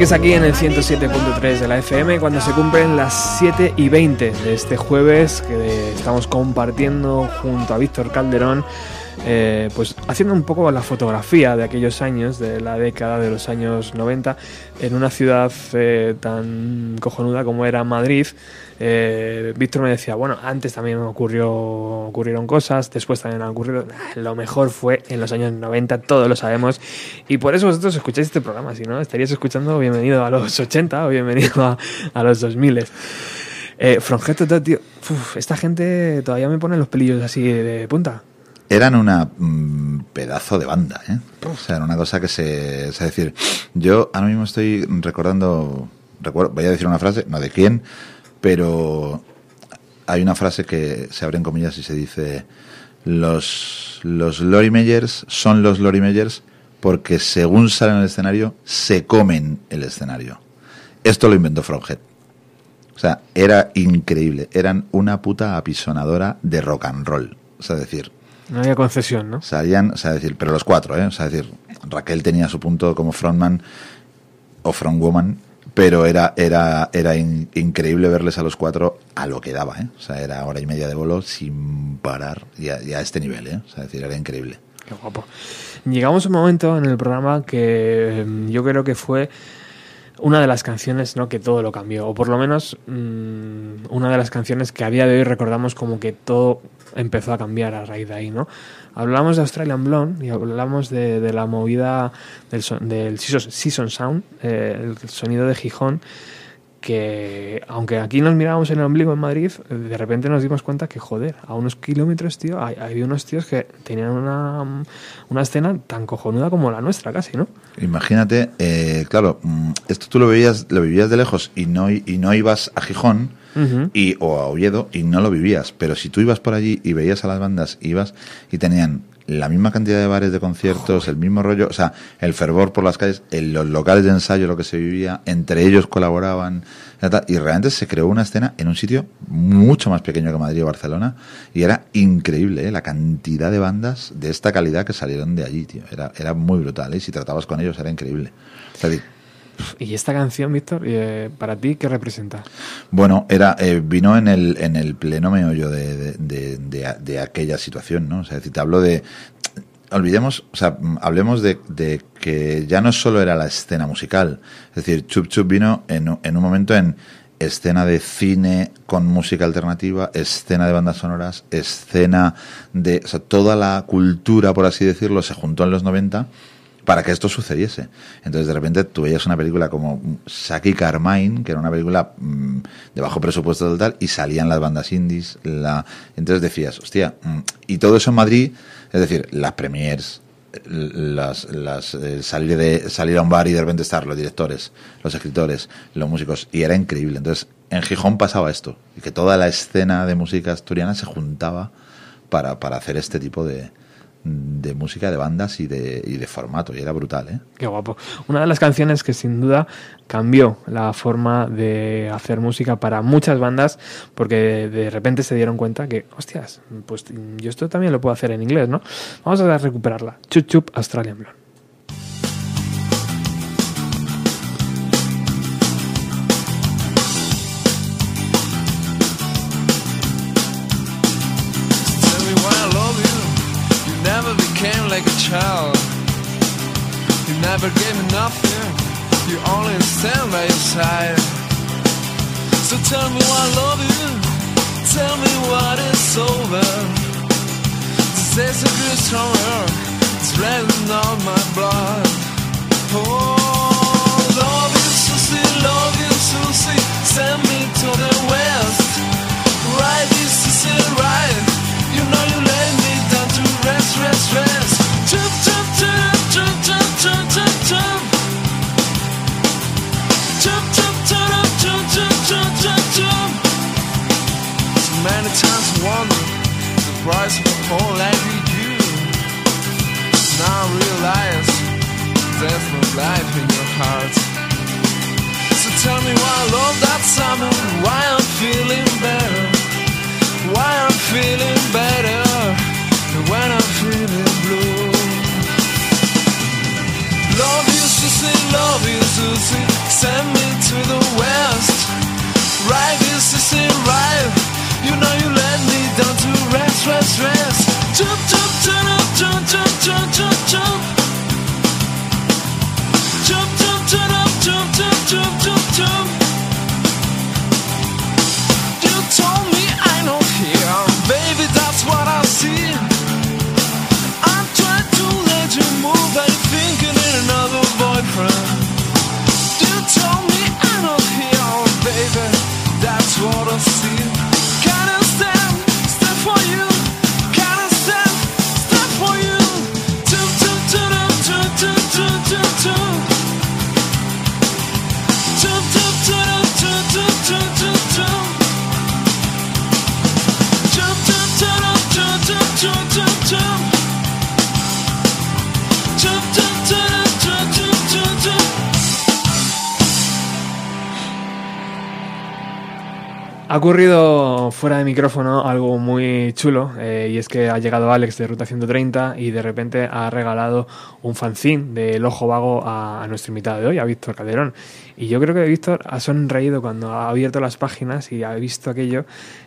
Sigues aquí en el 107.3 de la FM cuando se cumplen las 7 y 20 de este jueves que estamos compartiendo junto a Víctor Calderón eh, pues haciendo un poco la fotografía de aquellos años, de la década de los años 90, en una ciudad eh, tan cojonuda como era Madrid. Eh, Víctor me decía, bueno, antes también ocurrió, ocurrieron cosas, después también han ocurrido. Lo mejor fue en los años 90, todos lo sabemos. Y por eso vosotros escucháis este programa, si no, estaríais escuchando Bienvenido a los 80 o Bienvenido a, a los 2000.
Eh, tío, esta gente todavía me pone los pelillos así de punta.
Eran una mm, pedazo de banda, ¿eh? O sea, era una cosa que se... Es decir, yo ahora mismo estoy recordando... Voy a decir una frase, no de quién, pero hay una frase que se abre en comillas y se dice los, los Lori Meyers son los Lori Meyers porque según salen al escenario, se comen el escenario. Esto lo inventó Froghead. O sea, era increíble. Eran una puta apisonadora de rock and roll. O sea, decir...
No había concesión, ¿no?
Salían, o sea, decir, pero los cuatro, ¿eh? O sea, decir, Raquel tenía su punto como frontman o frontwoman, pero era, era, era increíble verles a los cuatro a lo que daba, ¿eh? O sea, era hora y media de bolo sin parar y a, a este nivel, ¿eh? O sea, decir, era increíble.
Qué guapo. Llegamos a un momento en el programa que em, yo creo que fue una de las canciones ¿no? que todo lo cambió, o por lo menos mm, una de las canciones que a día de hoy recordamos como que todo empezó a cambiar a raíz de ahí, ¿no? Hablamos de Australian Blonde y hablamos de, la movida del, del Season Sound, eh, el sonido de Gijón, que aunque aquí nos mirábamos en el ombligo en Madrid, de repente nos dimos cuenta que, joder, a unos kilómetros, tío, hay, unos tíos que tenían una, una, escena tan cojonuda como la nuestra, casi, ¿no?
Imagínate, eh, claro, mm, esto tú lo veías, lo vivías de lejos y no, y no ibas a Gijón y, o a Oviedo y no lo vivías, pero si tú ibas por allí y veías a las bandas, ibas y tenían la misma cantidad de bares de conciertos, el mismo rollo, o sea, el fervor por las calles, en los locales de ensayo, lo que se vivía, entre ellos colaboraban, y realmente se creó una escena en un sitio mucho más pequeño que Madrid o Barcelona, y era increíble ¿eh? la cantidad de bandas de esta calidad que salieron de allí, tío. Era, era muy brutal, ¿eh? y si tratabas con ellos era increíble.
¿Y esta canción, Víctor, eh, para ti qué representa?
Bueno, era eh, vino en el, en el pleno meollo de, de, aquella situación, ¿no? O sea, si te hablo de... Olvidemos, o sea, hablemos de, que ya no solo era la escena musical, es decir, Chup Chup vino en, en un momento en escena de cine con música alternativa, escena de bandas sonoras, escena de... O sea, toda la cultura, por así decirlo, se juntó en los 90 para que esto sucediese. Entonces, de repente, tú veías una película como Saki Carmine, que era una película mm, de bajo presupuesto total, y salían las bandas indies. La... Entonces decías, hostia, mm", y todo eso en Madrid, es decir, las premiers, las, las eh, salir de salir a un bar y de repente estar los directores, los escritores, los músicos y era increíble. Entonces en Gijón pasaba esto y que toda la escena de música asturiana se juntaba para, para hacer este tipo de, de música, de bandas y de, y de formato, y era brutal, ¿eh?
Qué guapo. Una de las canciones que sin duda cambió la forma de hacer música para muchas bandas, porque de repente se dieron cuenta que, hostias, pues yo esto también lo puedo hacer en inglés, ¿no? Vamos a recuperarla. Chup Chup Australian Blonde. Never gave me nothing, you only stand by your side. So tell me why I love you, tell me what is over. This is a good stronger, it's running on my blood. Oh, love you, Susie, love you, Susie, send me to the west. Right, this is it, right. You know you let me down to rest, rest, rest. Many wonder the price of a whole with you. Now realize there's no life in your heart. So tell me why I love that summer, why I'm feeling better, why I'm feeling better when I'm feeling blue. Love you, Susie, love you, Susie, send me to the west. Right, it, right. Rest, rest, rest. Jump, jump, jump, jump, jump, jump, jump, jump. Jump, jump, jump, jump, jump, jump, jump, jump. Ha ocurrido fuera de micrófono algo muy chulo eh, y es que ha llegado Alex de Ruta 130 y de repente ha regalado un fanzine del Ojo Vago a, a, nuestro invitado de hoy, a Víctor Calderón. Y yo creo que Víctor ha sonreído cuando ha abierto las páginas y ha visto aquello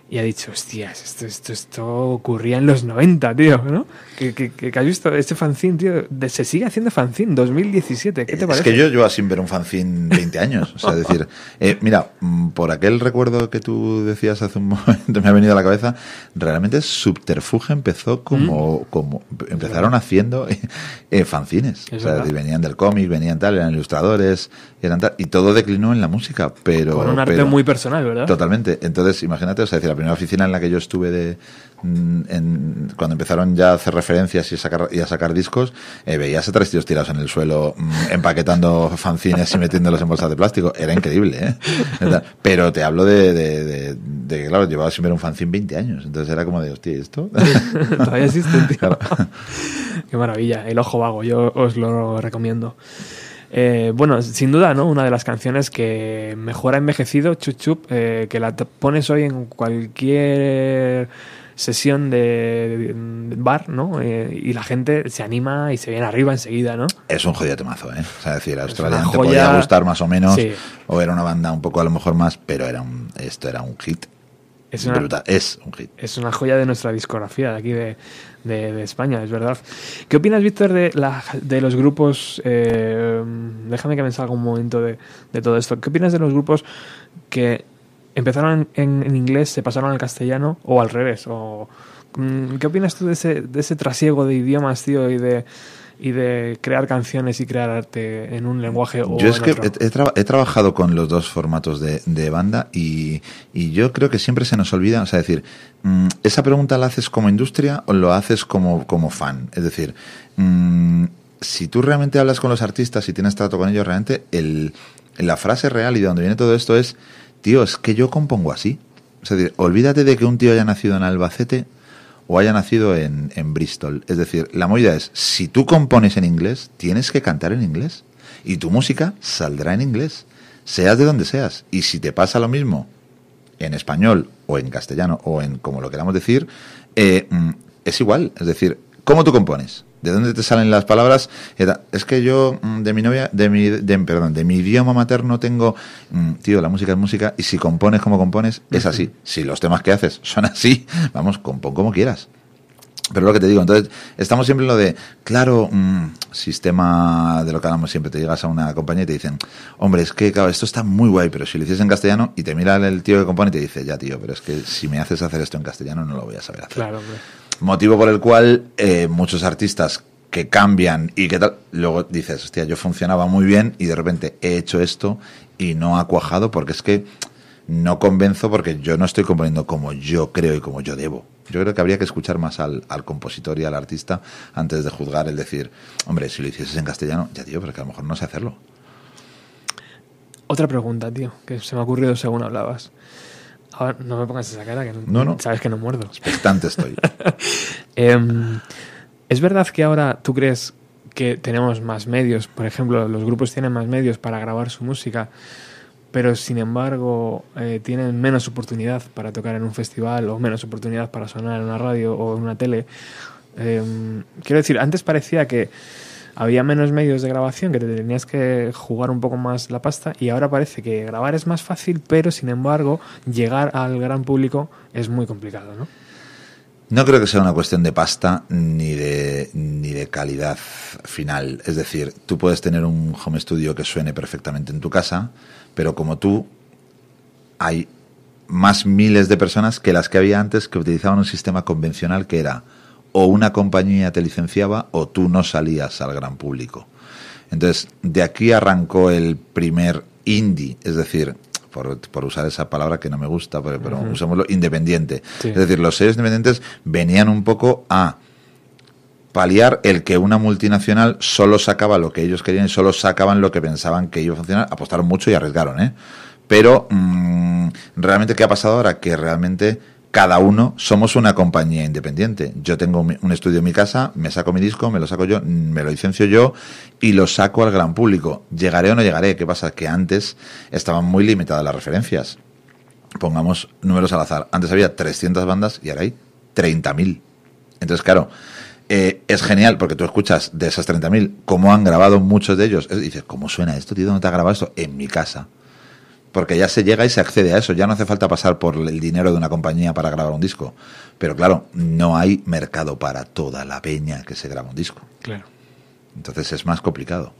y ha dicho, hostias, esto, esto, esto ocurría en los 90, tío, ¿no? Que, que, que has visto este fanzine, tío, de, se sigue haciendo fanzine, 2017, ¿qué te parece?
Es que yo llevo sin ver un fanzine 20 años, o sea, es decir, eh, mira, mm, por aquel recuerdo que tú decías hace un momento, me ha venido a la cabeza, realmente Subterfuge empezó como, ¿Mm? como empezaron haciendo eh, fanzines, o sea, venían del cómic, venían tal, eran ilustradores, eran tal, y todo declinó en la música, pero...
Con un arte
pero,
muy personal, ¿verdad?
Totalmente, entonces imagínate, o sea, decir, primera oficina en la que yo estuve de en, cuando empezaron ya a hacer referencias y a sacar, y a sacar discos, eh, veías a tres tíos tirados en el suelo mm, empaquetando fanzines y metiéndolos en bolsas de plástico. Era increíble, ¿eh? Pero te hablo de, de, de, de claro, llevaba sin ver un fanzine 20 años. Entonces era como de, hostia, ¿esto?
Todavía existe, tío. Claro. Qué maravilla. El ojo vago, yo os lo recomiendo. Eh, bueno, sin duda, ¿no? Una de las canciones que mejor ha envejecido, Chup Chup, eh, que la pones hoy en cualquier sesión de, bar, ¿no? Eh, y la gente se anima y se viene arriba enseguida, ¿no?
Es un jodido temazo, ¿eh? O sea, decir, Australia te podía gustar más o menos, sí. o era una banda un poco a lo mejor más, pero era un, esto era un hit.
Es una,
brutal, es un hit.
Es una joya de nuestra discografía de aquí de, de, de España, es verdad. ¿Qué opinas, Víctor, de, la, de los grupos? Eh, déjame que me salga un momento de, de, todo esto. ¿Qué opinas de los grupos que empezaron en, en, inglés, se pasaron al castellano o al revés? O, mm, ¿Qué opinas tú de ese, de ese trasiego de idiomas, tío, y de y de crear canciones y crear arte en un lenguaje o
Yo es
en
que
otro.
he, he, tra he, trabajado con los dos formatos de, de banda y, y, yo creo que siempre se nos olvida, o sea, decir, mmm, esa pregunta la haces como industria o lo haces como, como fan. Es decir, mmm, si tú realmente hablas con los artistas y tienes trato con ellos, realmente el, la frase real y de donde viene todo esto es, tío, es que yo compongo así. Es decir, olvídate de que un tío haya nacido en Albacete o haya nacido en, Bristol. Es decir, la movida es, si tú compones en inglés, tienes que cantar en inglés. Y tu música saldrá en inglés, seas de donde seas. Y si te pasa lo mismo en español o en castellano o en como lo queramos decir, eh, es igual. Es decir, ¿cómo tú compones? ¿De dónde te salen las palabras? Es que yo mm, de mi novia, de mi, de, perdón, de mi idioma materno tengo, mm, tío, la música es música y si compones como compones es así. Si los temas que haces son así, vamos, compón como quieras. Pero lo que te digo, entonces, estamos siempre en lo de, claro, mmm, sistema de lo que hablamos siempre, te llegas a una compañía y te dicen, hombre, es que, claro, esto está muy guay, pero si lo hiciese en castellano, y te mira el tío que compone y te dice, ya, tío, pero es que si me haces hacer esto en castellano no lo voy a saber hacer.
Claro, hombre.
Motivo por el cual eh, muchos artistas que cambian y que tal, luego dices, hostia, yo funcionaba muy bien y de repente he hecho esto y no ha cuajado porque es que no convenzo porque yo no estoy componiendo como yo creo y como yo debo. Yo creo que habría que escuchar más al, al, compositor y al artista antes de juzgar el decir, hombre, si lo hicieses en castellano, ya tío, pero que a lo mejor no sé hacerlo.
Otra pregunta, tío, que se me ha ocurrido según hablabas. Ahora, no me pongas esa cara, que no,
no, no.
sabes que no muerdo.
Expectante estoy.
eh, ¿Es verdad que ahora tú crees que tenemos más medios? Por ejemplo, los grupos tienen más medios para grabar su música pero sin embargo eh, tienen menos oportunidad para tocar en un festival o menos oportunidad para sonar en una radio o en una tele. Eh, quiero decir, antes parecía que había menos medios de grabación, que te tenías que jugar un poco más la pasta y ahora parece que grabar es más fácil, pero sin embargo llegar al gran público es muy complicado, ¿no?
No creo que sea una cuestión de pasta ni de, ni de calidad final. Es decir, tú puedes tener un home studio que suene perfectamente en tu casa, pero como tú, hay más miles de personas que las que había antes que utilizaban un sistema convencional que era o una compañía te licenciaba o tú no salías al gran público. Entonces, de aquí arrancó el primer indie, es decir, por, por, usar esa palabra que no me gusta, pero, pero uh -huh. usémoslo, independiente. Sí. Es decir, los sellos independientes venían un poco a paliar el que una multinacional solo sacaba lo que ellos querían y solo sacaban lo que pensaban que iba a funcionar. Apostaron mucho y arriesgaron, ¿eh? Pero mmm, realmente, ¿qué ha pasado ahora? Que realmente cada uno somos una compañía independiente. Yo tengo un estudio en mi casa, me saco mi disco, me lo saco yo, me lo licencio yo y lo saco al gran público. ¿Llegaré o no llegaré? ¿Qué pasa? Que antes estaban muy limitadas las referencias. pongamos números al azar. Antes había 300 bandas y ahora hay 30.000. Entonces, claro, eh, es genial porque tú escuchas de esas 30.000 cómo han grabado muchos de ellos. Dices, ¿cómo suena esto, tío? ¿Dónde te ha grabado esto? En mi casa. Porque ya se llega y se accede a eso. Ya no hace falta pasar por el dinero de una compañía para grabar un disco. Pero claro, no hay mercado para toda la peña que se graba un disco.
Claro.
Entonces es más complicado.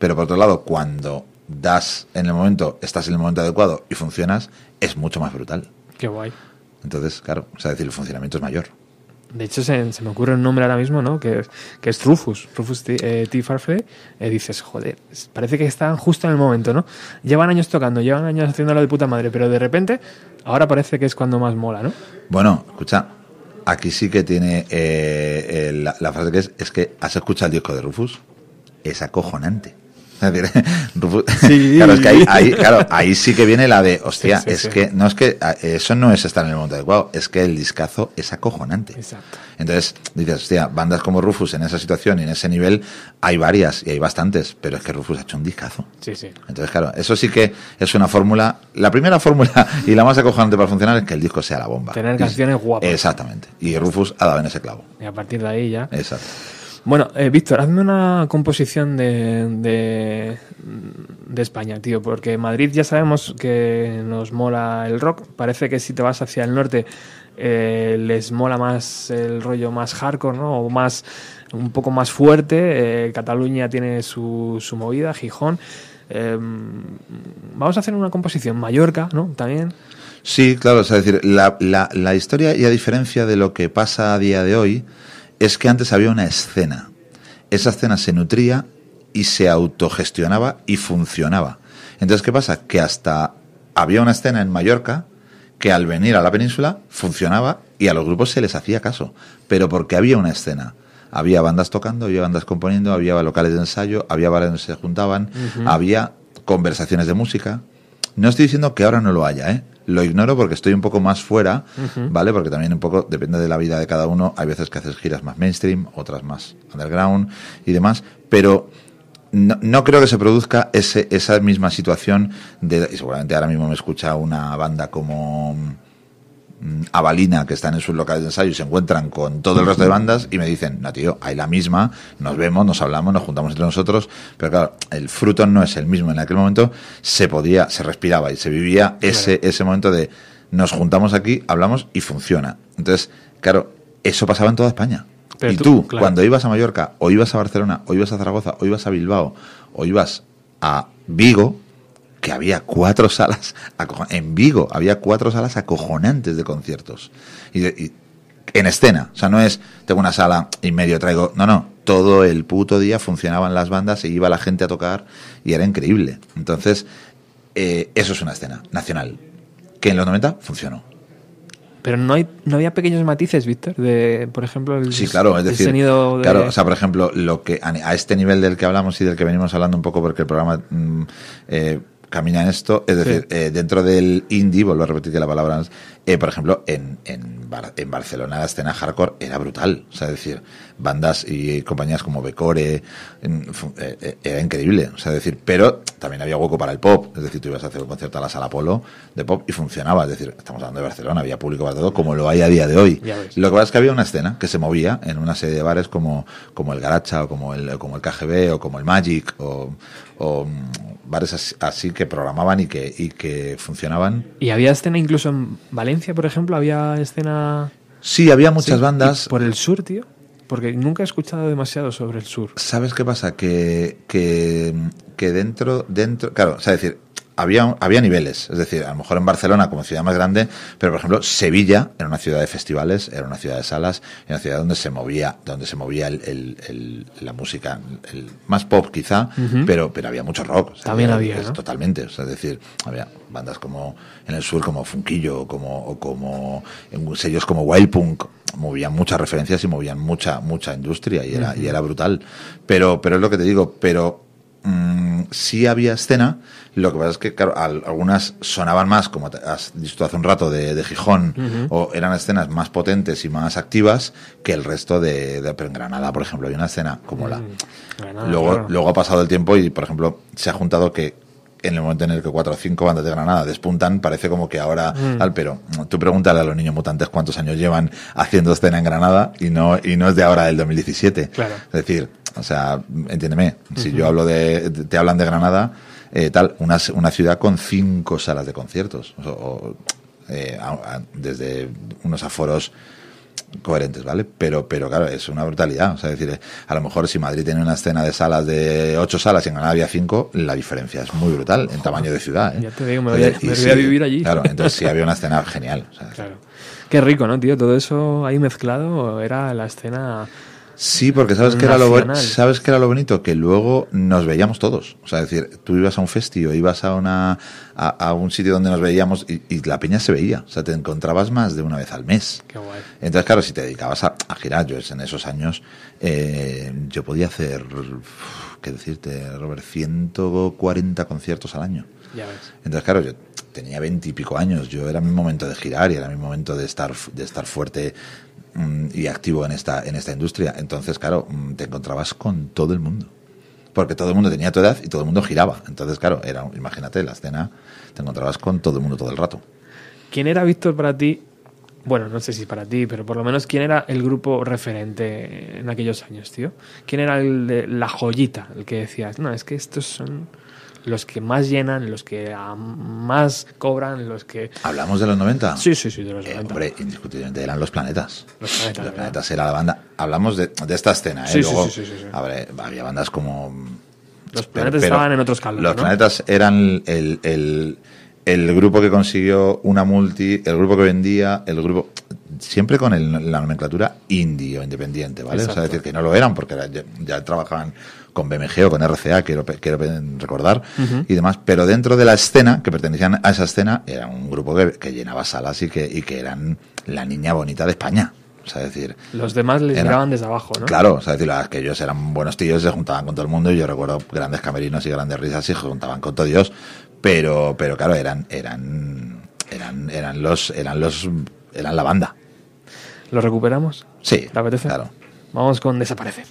Pero por otro lado, cuando das en el momento, estás en el momento adecuado y funcionas, es mucho más brutal.
Qué guay.
Entonces, claro, o sea, decir, el funcionamiento es mayor.
De hecho, se, me ocurre un nombre ahora mismo, ¿no? Que, que es Rufus, Rufus T. Eh, Farfrey. Eh, dices, joder, parece que están justo en el momento, ¿no? Llevan años tocando, llevan años haciéndolo de puta madre, pero de repente, ahora parece que es cuando más mola, ¿no?
Bueno, escucha, aquí sí que tiene eh, la, la, frase que es, es que has escuchado el disco de Rufus. Es acojonante. claro, es que ahí, claro, ahí sí que viene la de, hostia, es que no es que eso no es estar en el momento adecuado, es que el discazo es acojonante.
Exacto.
Entonces dices, hostia, bandas como Rufus en esa situación y en ese nivel hay varias y hay bastantes, pero es que Rufus ha hecho un discazo.
Sí, sí.
Entonces, claro, eso sí que es una fórmula. La primera fórmula y la más acojonante para funcionar es que el disco sea la bomba.
Tener canciones guapas.
Exactamente. Y Rufus ha dado en ese clavo.
Y a partir de ahí ya.
Exacto.
Bueno, eh, Víctor, hazme una composición de, de, España, tío, porque Madrid ya sabemos que nos mola el rock. Parece que si te vas hacia el norte eh, les mola más el rollo más hardcore, ¿no? O más, un poco más fuerte. Eh, Cataluña tiene su, su movida, Gijón. Em, vamos a hacer una composición. Mallorca, ¿no? También.
Sí, claro, es decir, la, la, la historia y a diferencia de lo que pasa a día de hoy, es que antes había una escena. Esa escena se nutría y se autogestionaba y funcionaba. Entonces, ¿qué pasa? Que hasta había una escena en Mallorca que al venir a la península funcionaba y a los grupos se les hacía caso, pero porque había una escena. Había bandas tocando, había bandas componiendo, había locales de ensayo, había bares donde se juntaban, había conversaciones de música. No estoy diciendo que ahora no lo haya, ¿eh? Lo ignoro porque estoy un poco más fuera, ¿vale? Porque también un poco depende de la vida de cada uno. Hay veces que haces giras más mainstream, otras más underground y demás. Pero no, creo que se produzca ese, esa misma situación de, y seguramente ahora mismo me escucha una banda como Avalina, que están en sus locales de ensayo y se encuentran con todo el resto de bandas y me dicen, no tío, hay la misma, nos vemos, nos hablamos, nos juntamos entre nosotros, pero claro, el fruto no es el mismo. En aquel momento se podía, se respiraba y se vivía ese, ese momento de nos juntamos aquí, hablamos y funciona. Entonces, claro, eso pasaba en toda España. y tú, cuando ibas a Mallorca, o ibas a Barcelona, o ibas a Zaragoza, o ibas a Bilbao, o ibas a Vigo, que había cuatro salas, en Vigo había cuatro salas acojonantes de conciertos. Y, en escena, o sea, no es, tengo una sala y medio traigo, no, no, todo el puto día funcionaban las bandas, se iba la gente a tocar y era increíble. Entonces, eh, eso es una escena nacional, que en los 90 funcionó.
Pero no hay no había pequeños matices, Víctor, de por ejemplo el,
sí, claro, es decir, claro, o sea, por ejemplo, lo que a, este nivel del que hablamos y del que venimos hablando un poco porque el programa mm, eh, camina en esto. Es decir, eh, dentro del indie, vuelvo a repetir que la palabra, eh, por ejemplo, en, en, en, Barcelona la escena hardcore era brutal. O sea, es decir, bandas y compañías como Becore, eh, era increíble. O sea, decir, pero también había hueco para el pop. Es decir, tú ibas a hacer un concierto a la sala Polo de pop y funcionaba. Es decir, estamos hablando de Barcelona, había público para todo, como lo hay a día de hoy. Lo que pasa es que había una escena que se movía en una serie de bares como, como el Garacha o como el, como el KGB o como el Magic o, o bares así, que programaban y que, y que funcionaban.
¿Y había escena incluso en Valencia, por ejemplo? ¿Había escena...?
Sí, había muchas bandas.
¿Por el sur, tío? Porque nunca he escuchado demasiado sobre el sur.
¿Sabes qué pasa? Que, que, que dentro, dentro, claro, o sea, decir, había, había niveles. Es decir, a lo mejor en Barcelona como ciudad más grande, pero por ejemplo, Sevilla era una ciudad de festivales, era una ciudad de salas, era una ciudad donde se movía, donde se movía el, la música, el, más pop quizá, pero, pero había mucho rock.
También había,
Totalmente. es decir, había bandas como en el sur como Funquillo, como, o como en sellos como Wild Punk, movían muchas referencias y movían mucha, mucha industria y era, y era brutal. Pero, pero es lo que te digo, pero mmm, sí había escena, lo que pasa es que, claro, algunas sonaban más, como has dicho hace un rato, de, Gijón, o eran escenas más potentes y más activas que el resto de, de en Granada, por ejemplo, hay una escena como la... Mm, luego, luego ha pasado el tiempo y, por ejemplo, se ha juntado que en el momento en el que cuatro o cinco bandas de Granada despuntan, parece como que ahora mm. tal, pero tú pregúntale a los niños mutantes cuántos años llevan haciendo escena en Granada y no, y no es de ahora del 2017. Claro. Es decir, o sea, entiéndeme, si yo hablo de, te hablan de Granada, eh, tal, una, una ciudad con cinco salas de conciertos, o, eh, desde unos aforos coherentes, ¿vale? Pero, pero claro, es una brutalidad. O sea, decir, a lo mejor si Madrid tiene una escena de salas de ocho salas y en Granada había cinco, la diferencia es muy brutal en tamaño de ciudad. ¿eh?
Ya te digo, me voy, a, vivir allí.
Claro, entonces sí había una escena genial.
claro. Qué rico, ¿no, tío? Todo eso ahí mezclado era la escena
Sí, porque sabes que, era lo, sabes que era lo bonito, que luego nos veíamos todos. O sea, es decir, tú ibas a un festivo, ibas a, una, a, un sitio donde nos veíamos y, la peña se veía. O sea, te encontrabas más de una vez al mes.
Qué guay.
Entonces, claro, si te dedicabas a, girar, yo en esos años, eh, yo podía hacer, qué decirte, Robert, 140 conciertos al año.
Ya ves.
Entonces, claro, yo tenía veintipico años, yo era mi momento de girar y era mi momento de estar, de estar fuerte y activo en esta, en esta industria. Entonces, claro, mm, te encontrabas con todo el mundo. Porque todo el mundo tenía tu edad y todo el mundo giraba. Entonces, claro, era, imagínate, la escena, te encontrabas con todo el mundo todo el rato.
¿Quién era Víctor para ti? Bueno, no sé si para ti, pero por lo menos quién era el grupo referente en aquellos años, tío. ¿Quién era el de la joyita, el que decías, no, es que estos son los que más llenan, los que más cobran, los que...
¿Hablamos de los 90?
Sí, sí, sí, de los 90.
Eh, hombre, indiscutiblemente eran los planetas.
Los planetas.
Los planetas era la banda. Hablamos de, de esta escena, ¿eh? Sí, Luego, sí, sí, sí, había bandas como...
Los planetas estaban en otros calos.
Los planetas eran el, el, el grupo que consiguió una multi, el grupo que vendía, el grupo siempre con la nomenclatura indie o independiente, ¿vale? O sea, decir que no lo eran porque ya, trabajaban con BMG o con RCA, quiero, quiero recordar, y demás, pero dentro de la escena, que pertenecían a esa escena, era un grupo que, llenaba salas y que, y que eran la niña bonita de España. O sea, decir,
los demás les miraban desde abajo, ¿no?
Claro, o sea, decir, que ellos eran buenos tíos, se juntaban con todo el mundo y yo recuerdo grandes camerinos y grandes risas y se juntaban con todo Dios, pero, pero claro, eran, eran, eran, eran los, eran los, eran la banda.
¿Lo recuperamos?
Sí.
¿Te apetece?
Claro.
Vamos con desaparecer.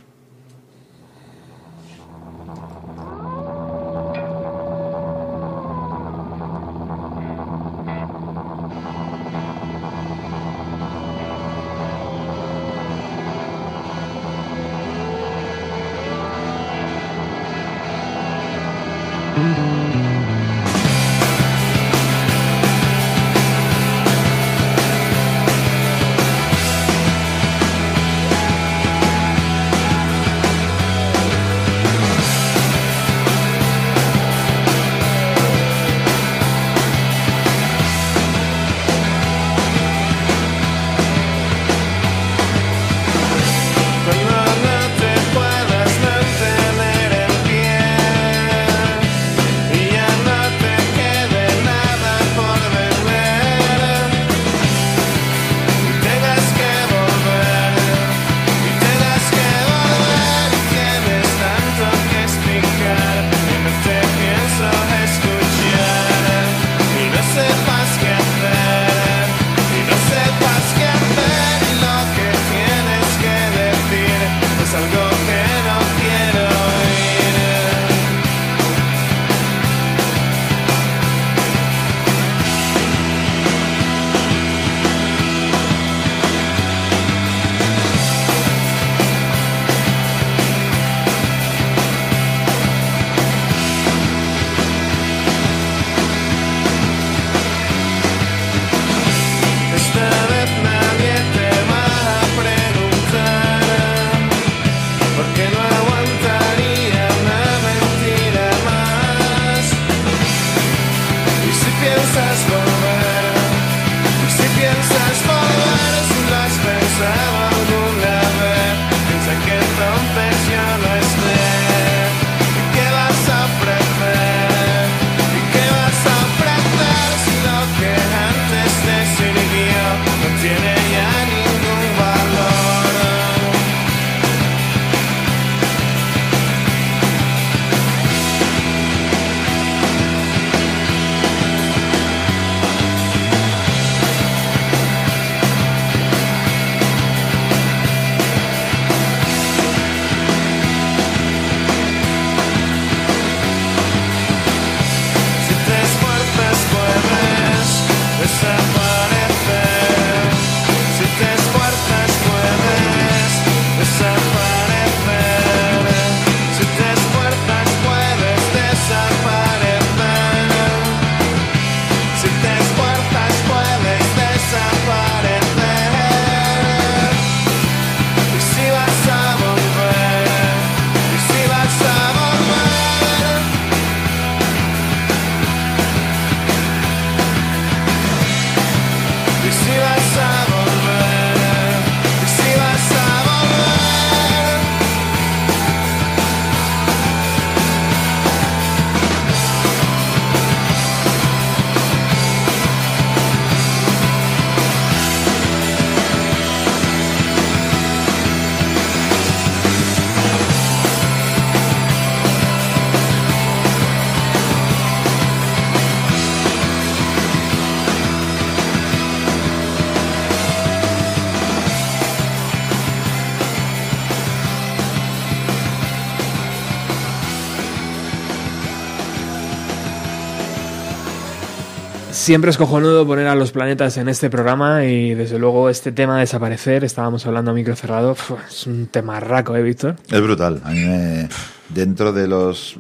Siempre es cojonudo poner a los planetas en este programa y desde luego este tema de desaparecer, estábamos hablando a micro cerrado, es un tema raco, ¿eh, Víctor?
Es brutal. A mí me, dentro de los...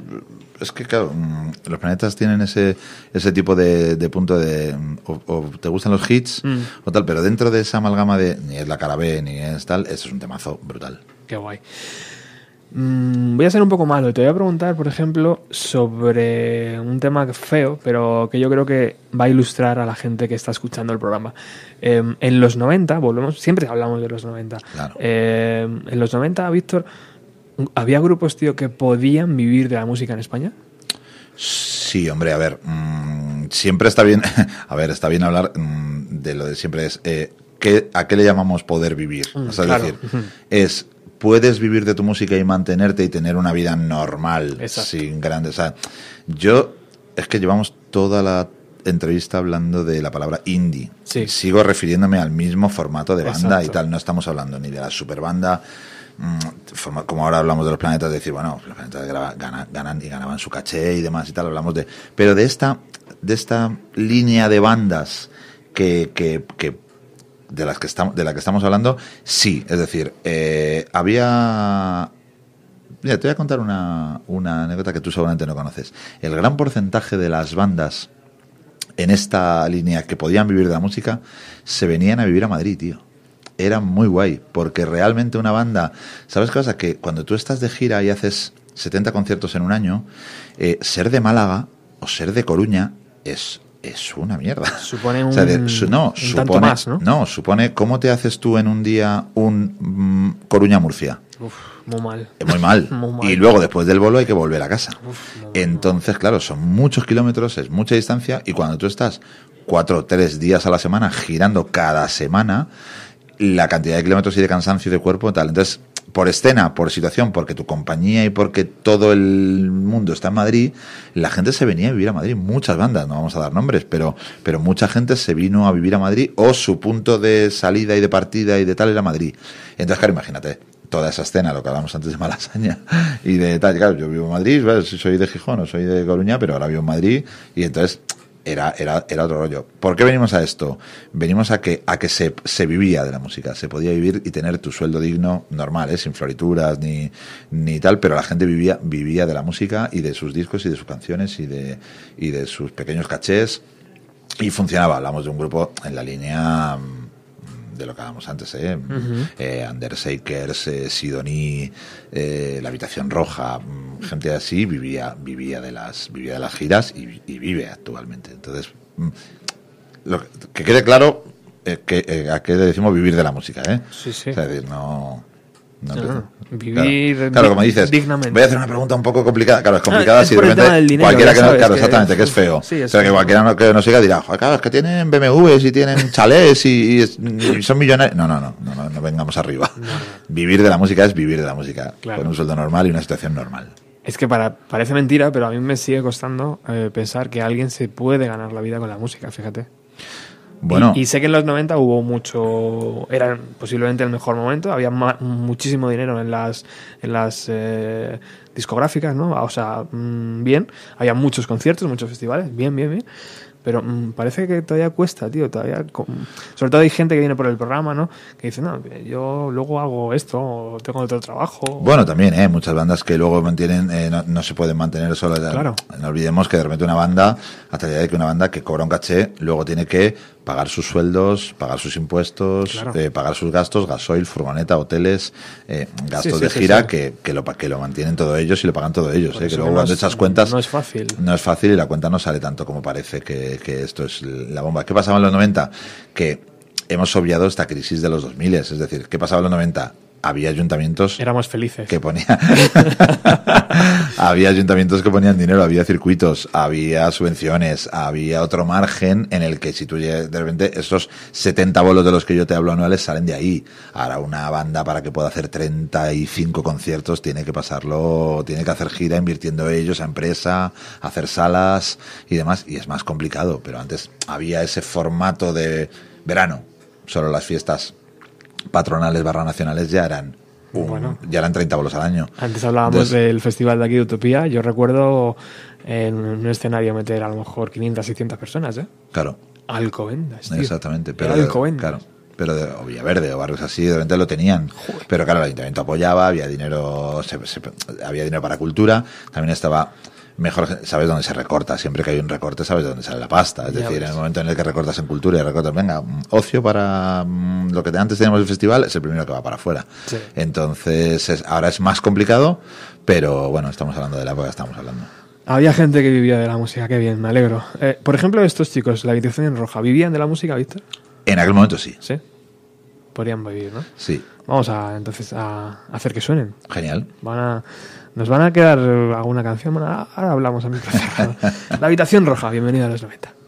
Es que, claro, mm, los planetas tienen ese, ese tipo de, punto de... O, te gustan los hits mm. o tal, pero dentro de esa amalgama de ni es la cara B ni es tal, eso es un temazo brutal.
Qué guay. Mm, voy a ser un poco malo. Te voy a preguntar, por ejemplo, sobre un tema feo, pero que yo creo que va a ilustrar a la gente que está escuchando el programa. Em, en los 90, volvemos, siempre hablamos de los 90. Em, en los 90, Víctor, ¿había grupos, tío, que podían vivir de la música en España?
Sí, hombre, a ver, mm, siempre está bien, a ver, está bien hablar mm, de lo de siempre es, eh, ¿a qué le llamamos poder vivir? es decir, es puedes vivir de tu música y mantenerte y tener una vida normal, sin grandes. O sea, yo es que llevamos toda la entrevista hablando de la palabra indie. Sigo refiriéndome al mismo formato de banda y tal. No estamos hablando ni de la super banda, mm, como ahora hablamos de los planetas, de decir, bueno, los planetas ganan, y ganaban su caché y demás y tal. Hablamos de. Pero de esta, de esta línea de bandas que, que, que de las que estamos de la que estamos hablando sí es decir eh, había Mira, te voy a contar una, una anécdota que tú seguramente no conoces. El gran porcentaje de las bandas en esta línea que podían vivir de la música se venían a vivir a Madrid, tío. Era muy guay, porque realmente una banda, ¿sabes qué pasa? Que cuando tú estás de gira y haces 70 conciertos en un año, eh, ser de Málaga o ser de Coruña es es una mierda.
Supone un,
no, supone, más, ¿no? No, supone cómo te haces tú en un día un mm, Coruña-Murcia.
muy mal.
Muy mal. Y luego después del bolo hay que volver a casa. Entonces, claro, son muchos kilómetros, es mucha distancia y cuando tú estás cuatro o tres días a la semana girando cada semana, la cantidad de kilómetros y de cansancio de cuerpo tal. Entonces, por escena, por situación, porque tu compañía y porque todo el mundo está en Madrid, la gente se venía a vivir a Madrid. Muchas bandas, no vamos a dar nombres, pero, pero mucha gente se vino a vivir a Madrid o su punto de salida y de partida y de tal era Madrid. Entonces, claro, imagínate, toda esa escena, lo que hablamos antes de Malasaña y de tal. Claro, yo vivo en Madrid, soy de Gijón o soy de Coruña, pero ahora vivo en Madrid y entonces era, era, era otro rollo. ¿Por qué venimos a esto? Venimos a que, a que se, se vivía de la música, se podía vivir y tener tu sueldo digno normal, ¿eh? sin florituras ni, ni tal, pero la gente vivía, vivía de la música y de sus discos y de sus canciones y de, y de sus pequeños cachés y funcionaba. Hablamos de un grupo en la línea de lo que hablábamos antes, ¿eh? eh Undersakers, eh, Sidoní, eh, La Habitación Roja, mm, gente así vivía, vivía, de, las, vivía de las giras y, vive actualmente. Entonces, mm, lo que, quede claro que, a qué decimos vivir de la música, ¿eh?
Sí, sí.
O sea, no
no, vivir
claro, como dices,
dignamente.
voy a hacer una pregunta un poco complicada. Claro, es complicada si de repente cualquiera que no, claro, exactamente, que es feo. Sí, Pero que cualquiera que nos siga dirá, claro, es que tienen BMWs y tienen chalés y, son millonarios. No, no, no, no, no, vengamos arriba. Vivir de la música es vivir de la música, con un sueldo normal y una situación normal.
Es que para, parece mentira, pero a mí me sigue costando eh, pensar que alguien se puede ganar la vida con la música, fíjate.
Bueno.
Y, sé que en los 90 hubo mucho, era posiblemente el mejor momento, había muchísimo dinero en las, en las eh, discográficas, ¿no? O sea, mm, bien, había muchos conciertos, muchos festivales, bien, bien, bien. Pero mm, parece que todavía cuesta, tío, todavía... Sobre todo hay gente que viene por el programa, ¿no? Que dice, no, yo luego hago esto, o tengo otro trabajo.
Bueno, también, ¿eh? Muchas bandas que luego mantienen, eh, no, se pueden mantener solo.
Claro.
No olvidemos que de repente una banda, hasta la idea de que una banda que cobra un caché, luego tiene que pagar sus sueldos, pagar sus impuestos, eh, pagar sus gastos, gasoil, furgoneta, hoteles, eh, gastos de gira Que, que, lo, que lo mantienen todos ellos y lo pagan todos ellos. Eh, que luego cuando echas cuentas...
No es fácil.
No es fácil y la cuenta no sale tanto como parece que, que esto es la bomba. ¿Qué pasaba en los 90? Que hemos obviado esta crisis de los 2000, es decir, ¿qué pasaba en los 90? Había ayuntamientos
éramos felices.
que ponían había ayuntamientos que ponían dinero había circuitos había subvenciones había otro margen en el que si tú de repente esos 70 bolos de los que yo te hablo anuales salen de ahí. Ahora una banda para que pueda hacer 35 conciertos tiene que pasarlo tiene que hacer gira invirtiendo ellos a empresa hacer salas y demás y es más complicado pero antes había ese formato de verano solo las fiestas patronales barra nacionales ya eran ya eran 30 bolos al año.
Antes hablábamos del festival de aquí de Utopía. Yo recuerdo
en un escenario meter a lo mejor 500, 600 personas, ¿eh?
Claro.
Alcobendas,
Exactamente. Pero Claro. Pero de, o Villaverde o barrios así, de repente lo tenían. Pero claro, el ayuntamiento apoyaba, había dinero, había dinero para cultura, también estaba mejor sabes dónde se recorta. Siempre que hay un recorte, sabes dónde sale la pasta. Es decir, en el momento en el que recortas en cultura y recortas, venga, ocio para mm, lo que antes teníamos el festival, es el primero que va para afuera. Entonces, ahora es más complicado, pero bueno, estamos hablando de la época que estamos hablando.
Había gente que vivía de la música, qué bien, me alegro. Eh, por ejemplo, estos chicos, la habitación en roja, ¿vivían de la música, Víctor?
En aquel momento sí.
Sí. Podrían vivir, ¿no?
Sí.
Vamos a entonces a hacer que suenen.
Genial.
Van a ¿Nos van a quedar alguna canción? Bueno, ahora hablamos a mi La habitación roja, bienvenida a los 90.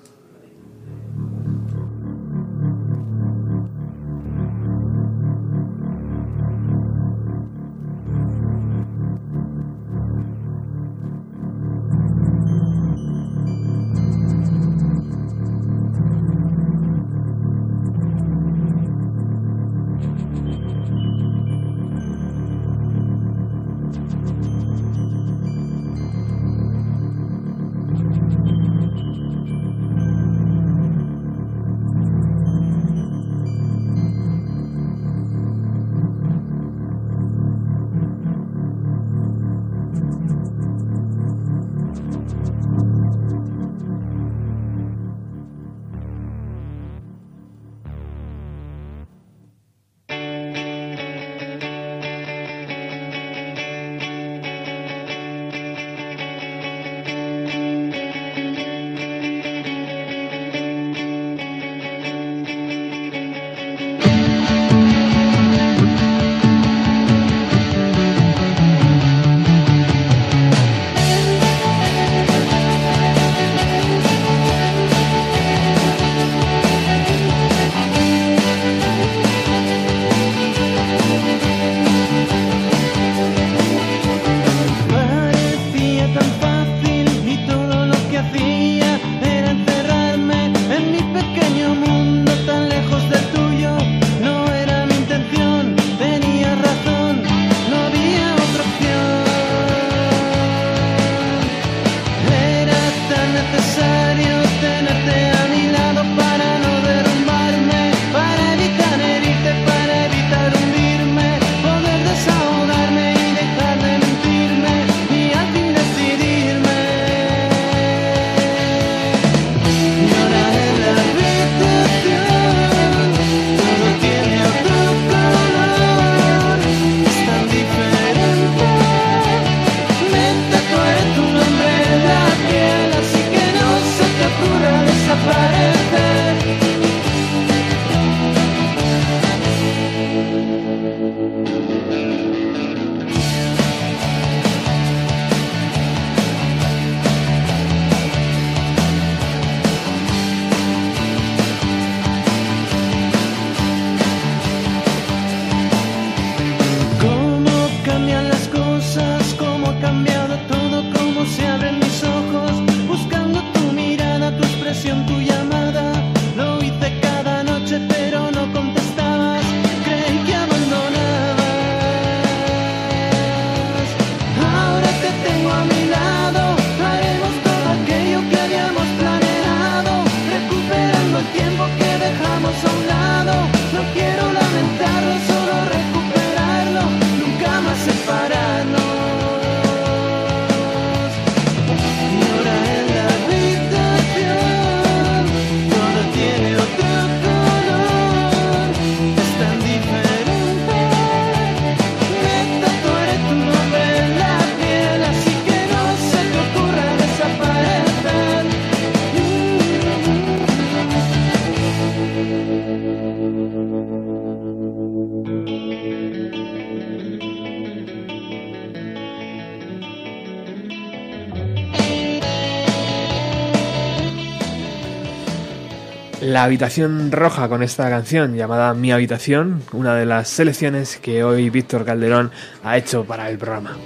La habitación roja con esta canción llamada Mi habitación, una de las selecciones que hoy Víctor Calderón ha hecho para el programa.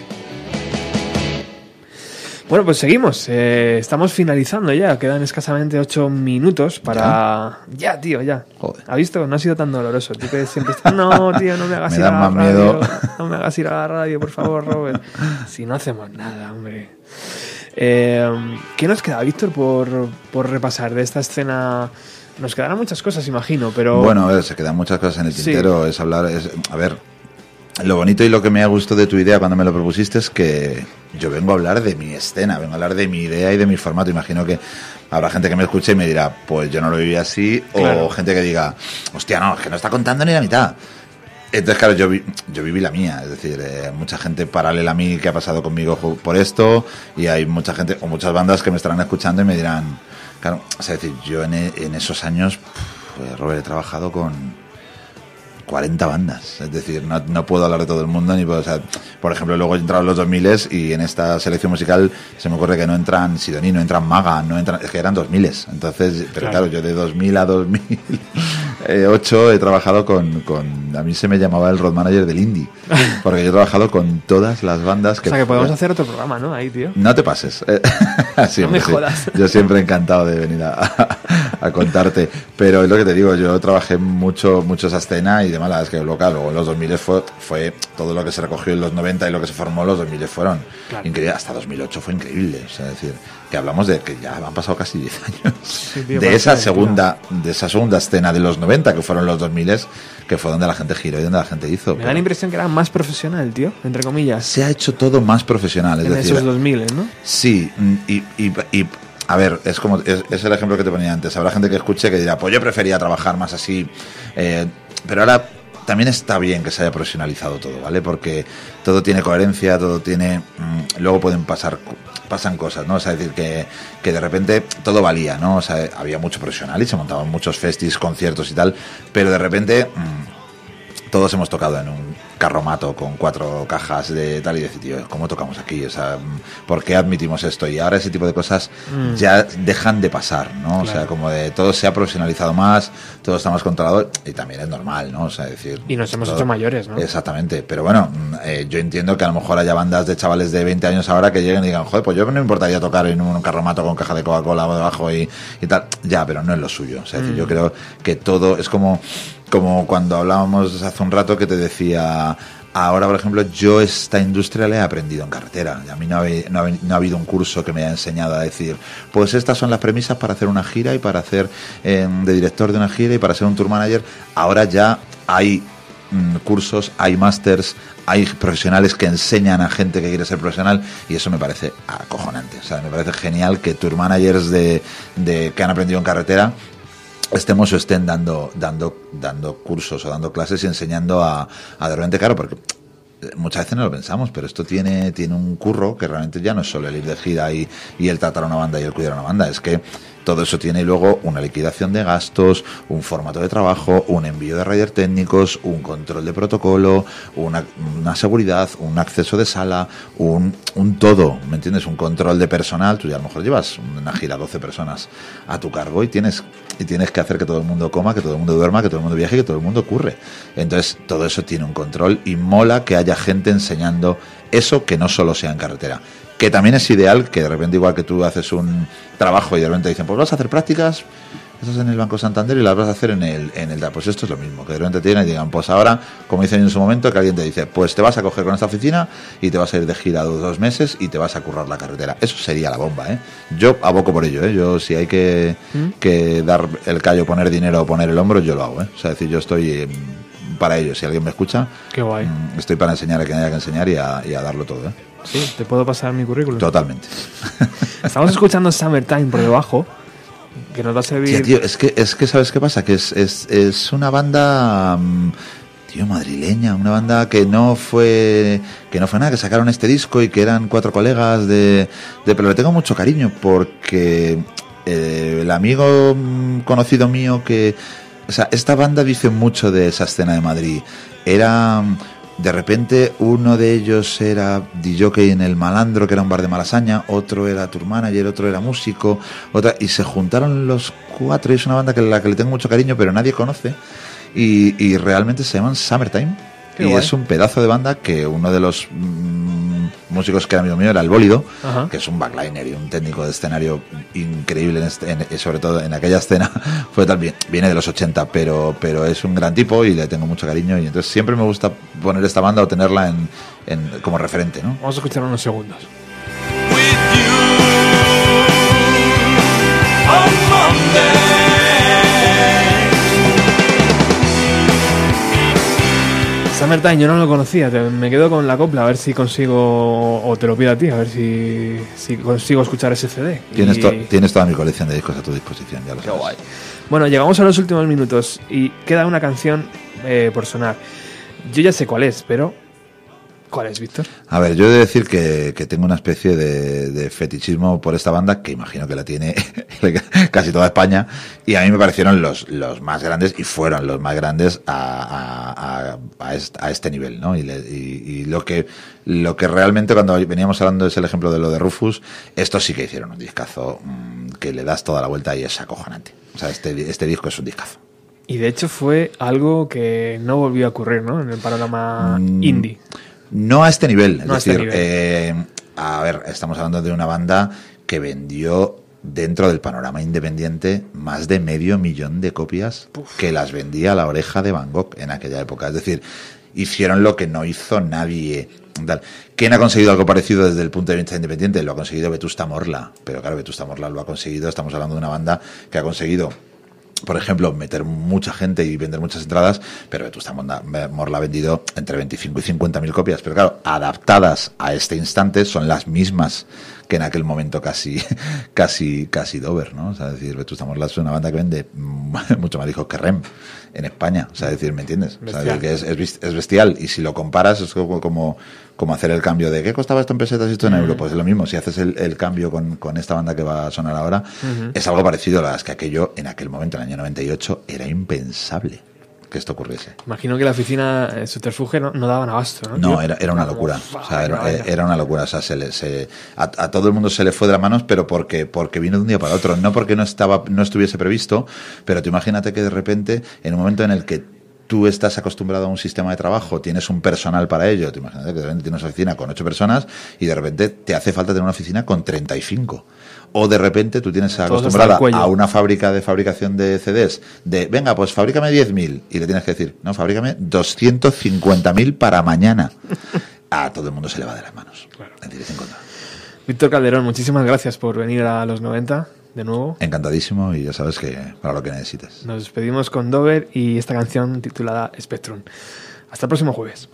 Bueno, pues seguimos. Eh, estamos finalizando ya. Quedan escasamente ocho minutos para. Ya, tío, ya. Joder. ¿Ha visto? No ha sido tan doloroso. Tú que siempre No, tío, no me hagas ir a la radio. No me hagas ir a la radio, por favor, Robert. Si no hacemos nada, hombre.
Eh, ¿Qué nos queda, Víctor, por, por repasar de esta escena? Nos quedarán muchas cosas, imagino, pero...
Bueno, a ver, se quedan muchas cosas en el tintero. Es hablar... Es, a ver, lo bonito y lo que me ha gustado de tu idea cuando me lo propusiste es que yo vengo a hablar de mi escena, vengo a hablar de mi idea y de mi formato. Imagino que habrá gente que me escuche y me dirá, pues yo no lo viví así, o gente que diga, hostia, no, es que no está contando ni la mitad. Entonces, claro, yo, yo viví la mía, es decir, eh, mucha gente paralela a mí que ha pasado conmigo por esto, y hay mucha gente o muchas bandas que me estarán escuchando y me dirán, claro, es decir, yo en, en esos años, pues, Robert, he trabajado con 40 bandas. Es decir, no, no, puedo hablar de todo el mundo, ni puedo, o sea, por ejemplo, luego he entrado en los 2000 y en esta selección musical se me ocurre que no entran Sidoní, no entran Maga, no entran, es que eran 2000. Entonces, pero claro, yo de 2000 a 2008 he trabajado con, con, a mí se me llamaba el road manager del indie, porque yo he trabajado con todas las bandas que...
O sea, que podemos hacer otro programa, ¿no? Ahí, tío.
No te pases. no me jodas. Yo siempre encantado de venir a, a, contarte, pero es lo que te digo, yo trabajé mucho, mucho esa escena y demás, la es que local, luego en los 2000 fue, fue todo lo que se recogió en los 90 y lo que se formó en los 2000 fueron increíbles, hasta 2008 fue increíble, o sea, es decir, que hablamos de que ya han pasado casi 10 años de esa segunda de esa segunda escena de los 90 que fueron los 2000 que fue donde la gente giró y donde la gente hizo.
Me da la impresión que era más profesional, tío, entre comillas.
Se ha hecho todo más profesional, es
en
decir,
esos 2000, ¿no?
Sí, y, y, y a ver, es como es, el ejemplo que te ponía antes. Habrá gente que escuche que dirá, pues yo prefería trabajar más así, eh, pero ahora también está bien que se haya profesionalizado todo, ¿vale? Porque todo tiene coherencia, todo tiene... Mm, luego pueden pasar pasan cosas, ¿no? O sea, decir, que, que de repente todo valía, ¿no? O sea, había mucho profesional y se montaban muchos festis, conciertos y tal, pero de repente mm, todos hemos tocado en un carromato con cuatro cajas de tal y decir, tío, ¿cómo tocamos aquí? O sea, ¿por qué admitimos esto? Y ahora ese tipo de cosas mm. ya dejan de pasar, ¿no? O sea, como de todo se ha profesionalizado más, todo está más controlado y también es normal, ¿no? O sea, decir...
Y nos hemos hecho mayores, ¿no?
Exactamente, pero bueno, mm, eh, yo entiendo que a lo mejor haya bandas de chavales de 20 años ahora que lleguen y digan, joder, pues yo no me importaría tocar en un carromato con caja de Coca-Cola debajo y, y tal. Ya, pero no es lo suyo. O sea, decir, yo mm. creo que todo es como como cuando hablábamos hace un rato que te decía, ahora por ejemplo yo esta industria la he aprendido en carretera. A mí no ha, no, ha, habido un curso que me haya enseñado a decir, pues estas son las premisas para hacer una gira y para hacer em, de director de una gira y para ser un tour manager. Ahora ya hay mm, cursos, hay másters, hay profesionales que enseñan a gente que quiere ser profesional y eso me parece acojonante. O sea, me parece genial que tour managers de, que han aprendido en carretera estemos o estén dando, dando, dando cursos o dando clases y enseñando a, a de repente, claro, porque muchas veces no lo pensamos, pero esto tiene, tiene un curro que realmente ya no es solo el ir de gira y, y el tratar a una banda y el cuidar a una banda, es que todo eso tiene luego una liquidación de gastos, un formato de trabajo, un envío de rider técnicos, un control de protocolo, una, seguridad, un acceso de sala, un, un, todo, ¿me entiendes? Un control de personal. Tú ya a lo mejor llevas una gira 12 personas a tu cargo y tienes, y tienes que hacer que todo el mundo coma, que todo el mundo duerma, que todo el mundo viaje, que todo el mundo ocurre. Entonces, todo eso tiene un control y mola que haya gente enseñando eso que no solo sea en carretera que también es ideal que de repente igual que tú haces un trabajo y de repente dicen, pues vas a hacer prácticas, estás en el Banco Santander y las vas a hacer en el, en el pues esto es lo mismo, que de repente te y digan, pues ahora, como dicen en su momento, que alguien te dice, pues te vas a coger con esta oficina y te vas a ir de gira dos meses y te vas a currar la carretera. Eso sería la bomba, ¿eh? Yo aboco por ello, ¿eh? Yo si hay que, ¿Mm? que dar el callo, poner dinero o poner el hombro, yo lo hago, ¿eh? O sea, decir, yo estoy para ello, si alguien me escucha,
Qué guay.
Mm, estoy para enseñar a quien haya que enseñar y a, y a darlo todo, ¿eh?
Sí, te puedo pasar mi currículum.
Totalmente.
Estamos escuchando Summertime por debajo, que nos va a servir.
tío, es que, es que ¿sabes qué pasa? Que es, es, es una banda. Mm, tío, madrileña, una banda que no fue que no fue nada, que sacaron este disco y que eran cuatro colegas de, de pero le tengo mucho cariño porque eh, el amigo mm, conocido mío que o sea, esta banda dice mucho de esa escena de Madrid. Era de repente uno de ellos era DJ en El Malandro, que era un bar de Malasaña, otro era tour manager, otro era músico, otra, y se juntaron los cuatro. Y es una banda que la que le tengo mucho cariño, pero nadie conoce, y, y realmente se llaman Summertime, y es un pedazo de banda que uno de los mm, músicos que era amigo mío, era el Bólido, que es un backliner y un técnico de escenario increíble, en este, en, eh, sobre todo en aquella escena. Fue también, viene de los 80, pero, pero es un gran tipo y le tengo mucho cariño. Y entonces siempre me gusta poner esta banda o tenerla en, como referente.
Vamos a escuchar unos segundos. Summertime, yo no lo conocía, me quedo con la copla, a ver si consigo, o te lo pido a ti, a ver si, si consigo escuchar ese CD.
Tienes, tienes toda mi colección de discos a tu disposición, ya lo Qué Guay.
Bueno, llegamos a los últimos minutos y queda una canción eh, por sonar. Yo ya sé cuál es, pero ¿Cuál es, Víctor?
A ver, yo he de decir que, tengo una especie de, fetichismo por esta banda, que imagino que la tiene casi toda España, y a mí me parecieron los, los más grandes, y fueron los más grandes a, a, este nivel, ¿no? Y, lo que lo que realmente cuando veníamos hablando es el ejemplo de lo de Rufus, estos sí que hicieron un discazo mm, que le das toda la vuelta y es acojonante. O sea, este, este disco es un discazo.
Y de hecho fue algo que no volvió a ocurrir, ¿no? En el panorama mm, indie.
No a este nivel. es este decir, eh, a ver, estamos hablando de una banda que vendió dentro del panorama independiente más de medio millón de copias que las vendía a la oreja de Van Gogh en aquella época. Es decir, hicieron lo que no hizo nadie. ¿Quién ha conseguido algo parecido desde el punto de vista independiente? Lo ha conseguido Vetusta Morla. Pero claro, Vetusta Morla lo ha conseguido. Estamos hablando de una banda que ha conseguido por ejemplo, meter mucha gente y vender muchas entradas, pero Vetusta Morla ha vendido entre 25 y 50 mil copias. Pero claro, adaptadas a este instante son las mismas que en aquel momento casi, casi, casi Dover, ¿no? O sea, decir, Vetusta Morla es una banda que vende mucho más discos que Rem en España. O sea, decir, ¿me entiendes? O sea, que es, es, bestial. Y si lo comparas, es como, como, hacer el cambio de ¿qué costaba esto en pesetas y esto en euros? Pues es lo mismo. Si haces el, cambio con, con, esta banda que va a sonar ahora, es algo parecido a las que aquello en aquel momento, en el año 98, era impensable que esto ocurriese.
Imagino que la oficina eh, subterfuge no, no daban abasto, ¿no?
No, era, era una locura. O sea, era, una locura. O sea, se le, se, a, todo el mundo se le fue de las manos, pero porque, porque vino de un día para otro. No porque no, estaba, no estuviese previsto, pero tú imagínate que de repente, en un momento en el que tú estás acostumbrado a un sistema de trabajo, tienes un personal para ello, te imaginas que de repente tienes una oficina con ocho personas y de repente te hace falta tener una oficina con 35 o de repente tú tienes acostumbrada a una fábrica de fabricación de CDs de, venga, pues fabrícame 10.000 y le tienes que decir, no, fabrícame 250.000 para mañana. A todo el mundo se le va de las manos.
Víctor Calderón, muchísimas gracias por venir a los 90 de nuevo.
Encantadísimo y ya sabes que para lo que necesites.
Nos despedimos con Dover y esta canción titulada Spectrum. Hasta el próximo jueves.